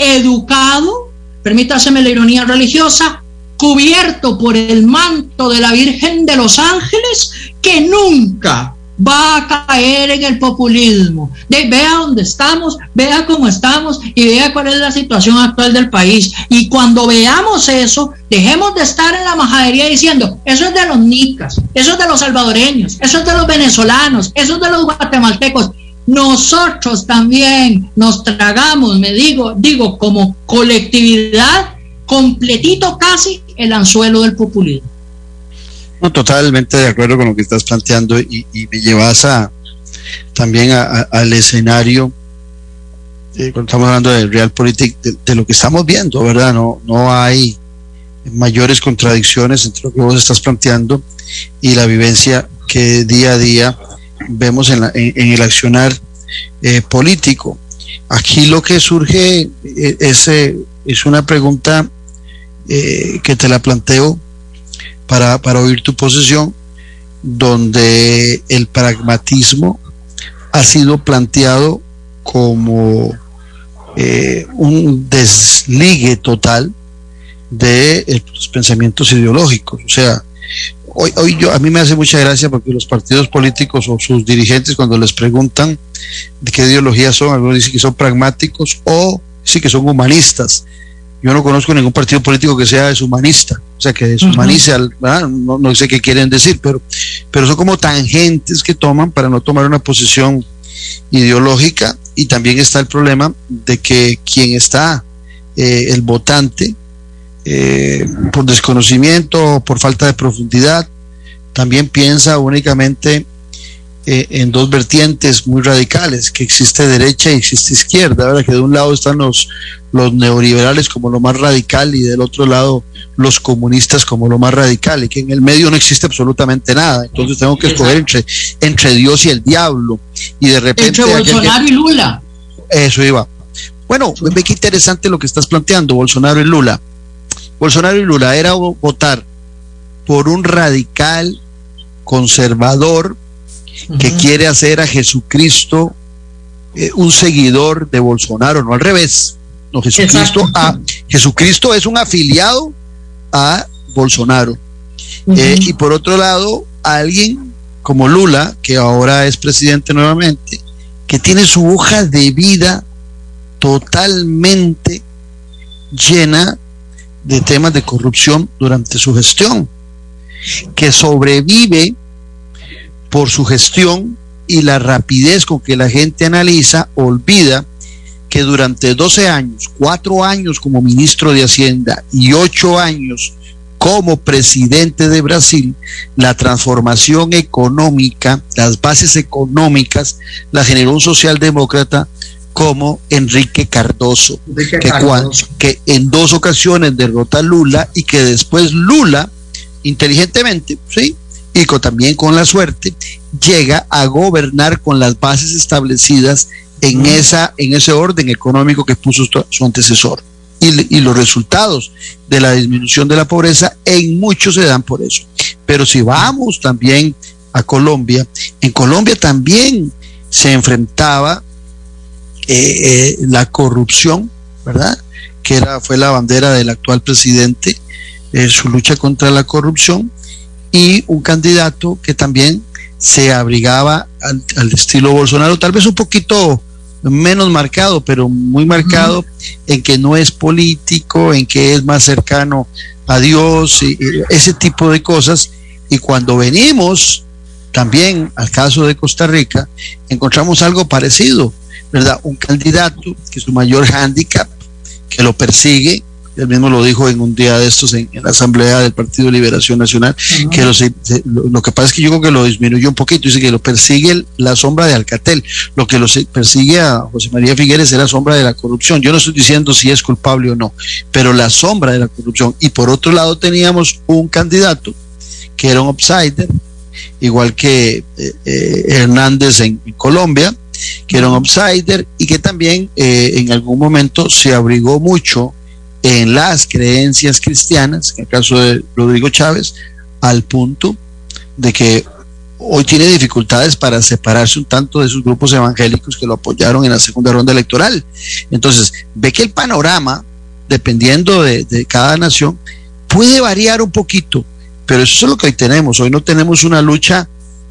educado, permítaseme la ironía religiosa, cubierto por el manto de la Virgen de los Ángeles, que nunca va a caer en el populismo. De, vea dónde estamos, vea cómo estamos y vea cuál es la situación actual del país. Y cuando veamos eso, dejemos de estar en la majadería diciendo, eso es de los nicas, eso es de los salvadoreños, eso es de los venezolanos, eso es de los guatemaltecos. Nosotros también nos tragamos, me digo, digo, como colectividad, completito casi el anzuelo del populismo. No, totalmente de acuerdo con lo que estás planteando y, me llevas a también al escenario eh, cuando estamos hablando de realpolitik de, de, lo que estamos viendo, ¿verdad? No, no hay mayores contradicciones entre lo que vos estás planteando y la vivencia que día a día vemos en, en, el accionar eh, político. Aquí lo que surge eh, es, es una pregunta que te la planteo para, para oír tu posición, donde el pragmatismo ha sido planteado como eh, un desligue total de los pensamientos ideológicos. O sea, hoy, hoy yo, a mí me hace mucha gracia porque los partidos políticos o sus dirigentes cuando les preguntan de qué ideología son, algunos dicen que son pragmáticos o sí que son humanistas. Yo no conozco ningún partido político que sea deshumanista, o sea, que deshumanice, al, no, no, sé qué quieren decir, pero, pero son como tangentes que toman para no tomar una posición ideológica y también está el problema de que quien está, eh, el votante, eh, por desconocimiento, por falta de profundidad, también piensa únicamente eh, en dos vertientes muy radicales, que existe derecha y existe izquierda, ¿verdad? que de un lado están los, los neoliberales como lo más radical y del otro lado los comunistas como lo más radical y que en el medio no existe absolutamente nada. Entonces tengo que escoger entre, entre Dios y el diablo. Y de repente... Entre Bolsonaro y Lula. Eso iba. Bueno, ve qué interesante lo que estás planteando, Bolsonaro y Lula. Bolsonaro y Lula era votar por un radical conservador que quiere hacer a Jesucristo eh, un seguidor de Bolsonaro, no al revés. No, Jesucristo, a, Jesucristo es un afiliado a Bolsonaro. Eh, y por otro lado, alguien como Lula, que ahora es presidente nuevamente, que tiene su hoja de vida totalmente llena de temas de corrupción durante su gestión, que sobrevive por su gestión y la rapidez con que la gente analiza, olvida que durante 12 años, 4 años como ministro de Hacienda y 8 años como presidente de Brasil, la transformación económica, las bases económicas, la generó un socialdemócrata como Enrique Cardoso, que, que en dos ocasiones derrota a Lula y que después Lula, inteligentemente, ¿sí? Y con, también con la suerte, llega a gobernar con las bases establecidas en, esa, en ese orden económico que puso su antecesor. Y, y, los resultados de la disminución de la pobreza en muchos se dan por eso. Pero si vamos también a Colombia, en Colombia también se enfrentaba eh, eh, la corrupción, ¿verdad? Que era, fue la bandera del actual presidente, eh, su lucha contra la corrupción, y un candidato que también se abrigaba al, estilo Bolsonaro, tal vez un poquito menos marcado, pero muy marcado en que no es político, en que es más cercano a Dios, y, ese tipo de cosas. Y cuando venimos también al caso de Costa Rica, encontramos algo parecido, ¿verdad? Un candidato que su mayor hándicap, que lo persigue, él mismo lo dijo en un día de estos en, la Asamblea del Partido de Liberación Nacional, que lo, que pasa es que yo creo que lo disminuyó un poquito, dice que lo persigue la sombra de Alcatel, lo que lo persigue a José María Figueres es la sombra de la corrupción. Yo no estoy diciendo si es culpable o no, pero la sombra de la corrupción. Y por otro lado teníamos un candidato que era un outsider, igual que eh, eh, Hernández en, Colombia, que era un outsider y que también eh, en algún momento se abrigó mucho en las creencias cristianas, en el caso de Rodrigo Chávez, al punto de que hoy tiene dificultades para separarse un tanto de sus grupos evangélicos que lo apoyaron en la segunda ronda electoral. Entonces, ve que el panorama, dependiendo de, cada nación, puede variar un poquito, pero eso es lo que hoy tenemos. Hoy no tenemos una lucha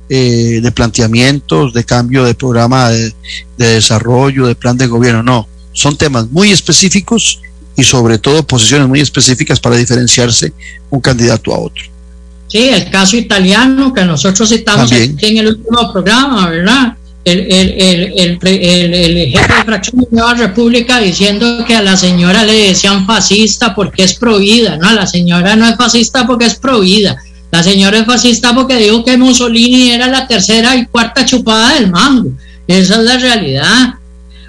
eh, de planteamientos, de cambio de programa de, desarrollo, de plan de gobierno, no. Son temas muy específicos y sobre todo posiciones muy específicas para diferenciarse un candidato a otro. Sí, el caso italiano que nosotros citamos aquí en el último programa, ¿verdad? El, el, el, jefe de fracción de Nueva República diciendo que a la señora le decían fascista porque es prohibida, ¿no? La señora no es fascista porque es prohibida. La señora es fascista porque dijo que Mussolini era la tercera y cuarta chupada del mango. Esa es la realidad.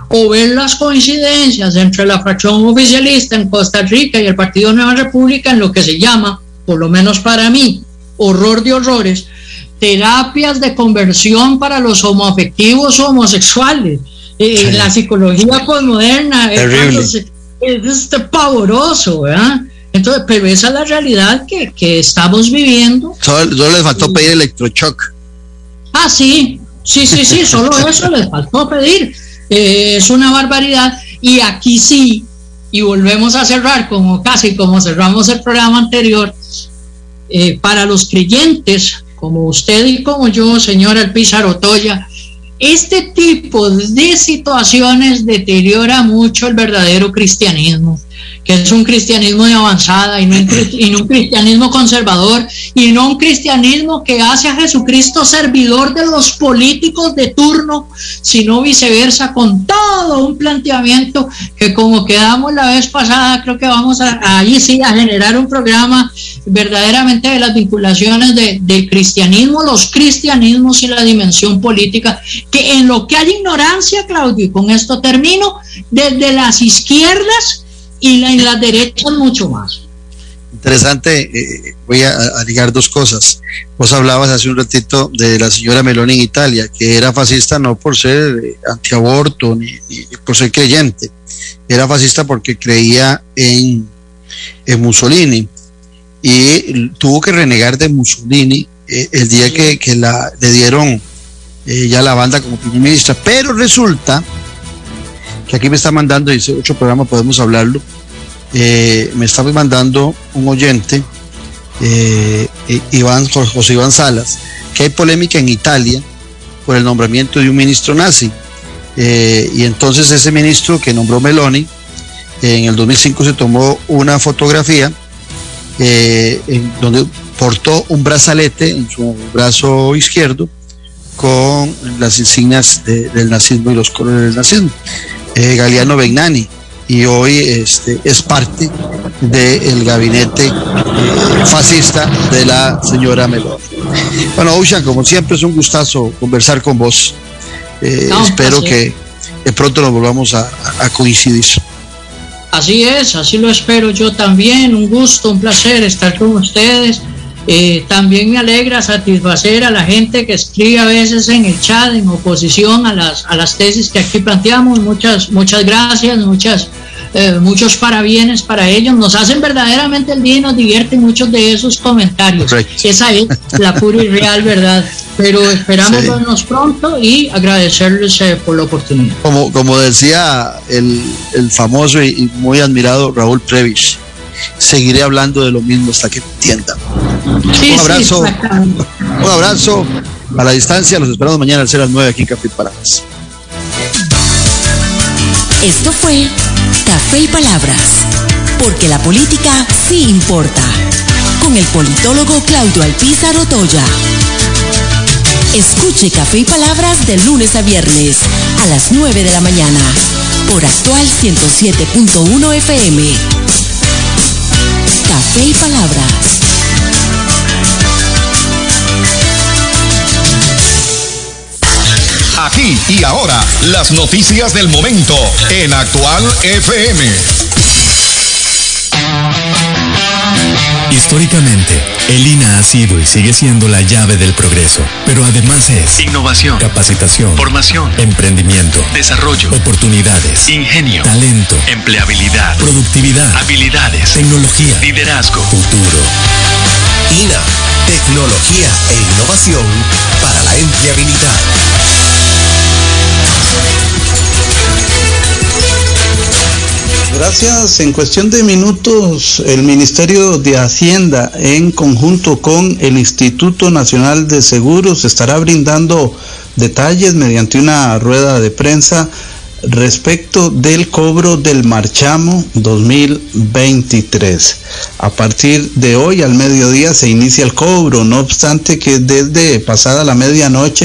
O ver las coincidencias entre la fracción oficialista en Costa Rica y el Partido Nueva República en lo que se llama, por lo menos para mí, horror de horrores, terapias de conversión para los homoafectivos homosexuales. Eh, la psicología postmoderna es, es, pavoroso, ¿verdad? Entonces, pero esa es la realidad que, que estamos viviendo. Solo, les faltó pedir electrochoc. Ah, sí, sí, sí, sí, solo eso les faltó pedir. Es una barbaridad. Y aquí sí, y volvemos a cerrar como casi como cerramos el programa anterior, eh, para los creyentes, como usted y como yo, señora El Pizarro Toya, este tipo de situaciones deteriora mucho el verdadero cristianismo que es un cristianismo de avanzada y no, un, cristianismo conservador y no un cristianismo que hace a Jesucristo servidor de los políticos de turno, sino viceversa, con todo un planteamiento que como quedamos la vez pasada, creo que vamos a ahí sí a generar un programa verdaderamente de las vinculaciones del cristianismo, los cristianismos y la dimensión política, que en lo que hay ignorancia, Claudio, y con esto termino, desde las izquierdas, y la, en la derecha mucho más. Interesante, eh, voy a, ligar dos cosas. Vos hablabas hace un ratito de la señora Meloni en Italia, que era fascista no por ser eh, antiaborto ni, por ser creyente, era fascista porque creía en, en Mussolini y tuvo que renegar de Mussolini eh, el día que, que, la, le dieron ya la banda como primer ministra. Pero resulta que aquí me está mandando, dice otro programa, podemos hablarlo. Eh, me está mandando un oyente, eh, Iván, José Iván Salas, que hay polémica en Italia por el nombramiento de un ministro nazi. Eh, y entonces ese ministro que nombró Meloni, en el 2005 se tomó una fotografía en donde portó un brazalete en su brazo izquierdo con las insignias del nazismo y los colores del nazismo eh, Galeano Begnani y hoy este, es parte del gabinete fascista de la señora Meloni. Bueno, Ocean, como siempre es un gustazo conversar con vos. Eh, espero que de pronto nos volvamos a, coincidir. Así es, así lo espero yo también. Un gusto, un placer estar con ustedes. Eh, también me alegra satisfacer a la gente que escribe a veces en el chat en oposición a las, a las tesis que aquí planteamos. Muchas, muchas gracias, muchas, eh, muchos parabienes para ellos. Nos hacen verdaderamente el día y nos divierten muchos de esos comentarios. Esa es la pura y real verdad. Pero esperamos vernos pronto y agradecerles eh, por la oportunidad. Como, como decía el, el famoso y, muy admirado Raúl Previch seguiré hablando de lo mismo hasta que entiendan. un abrazo, un abrazo a la distancia, los esperamos mañana a las 9 aquí en Café y Palabras. Esto fue Café y Palabras, porque la política sí importa, con el politólogo Claudio Alpizar Otoya. Escuche Café y Palabras de lunes a viernes a las 9 de la mañana por actual 107.1 FM. Café y Palabras. Aquí y ahora, las noticias del momento en Actual FM. Históricamente, el INA ha sido y sigue siendo la llave del progreso, pero además es innovación, capacitación, formación, emprendimiento, desarrollo, oportunidades, ingenio, talento, empleabilidad, productividad, habilidades, tecnología, liderazgo, futuro. INA, tecnología e innovación para la empleabilidad. Gracias. En cuestión de minutos, el Ministerio de Hacienda, en conjunto con el Instituto Nacional de Seguros, estará brindando detalles mediante una rueda de prensa respecto del cobro del marchamo 2023. A partir de hoy al mediodía se inicia el cobro, no obstante que desde pasada la medianoche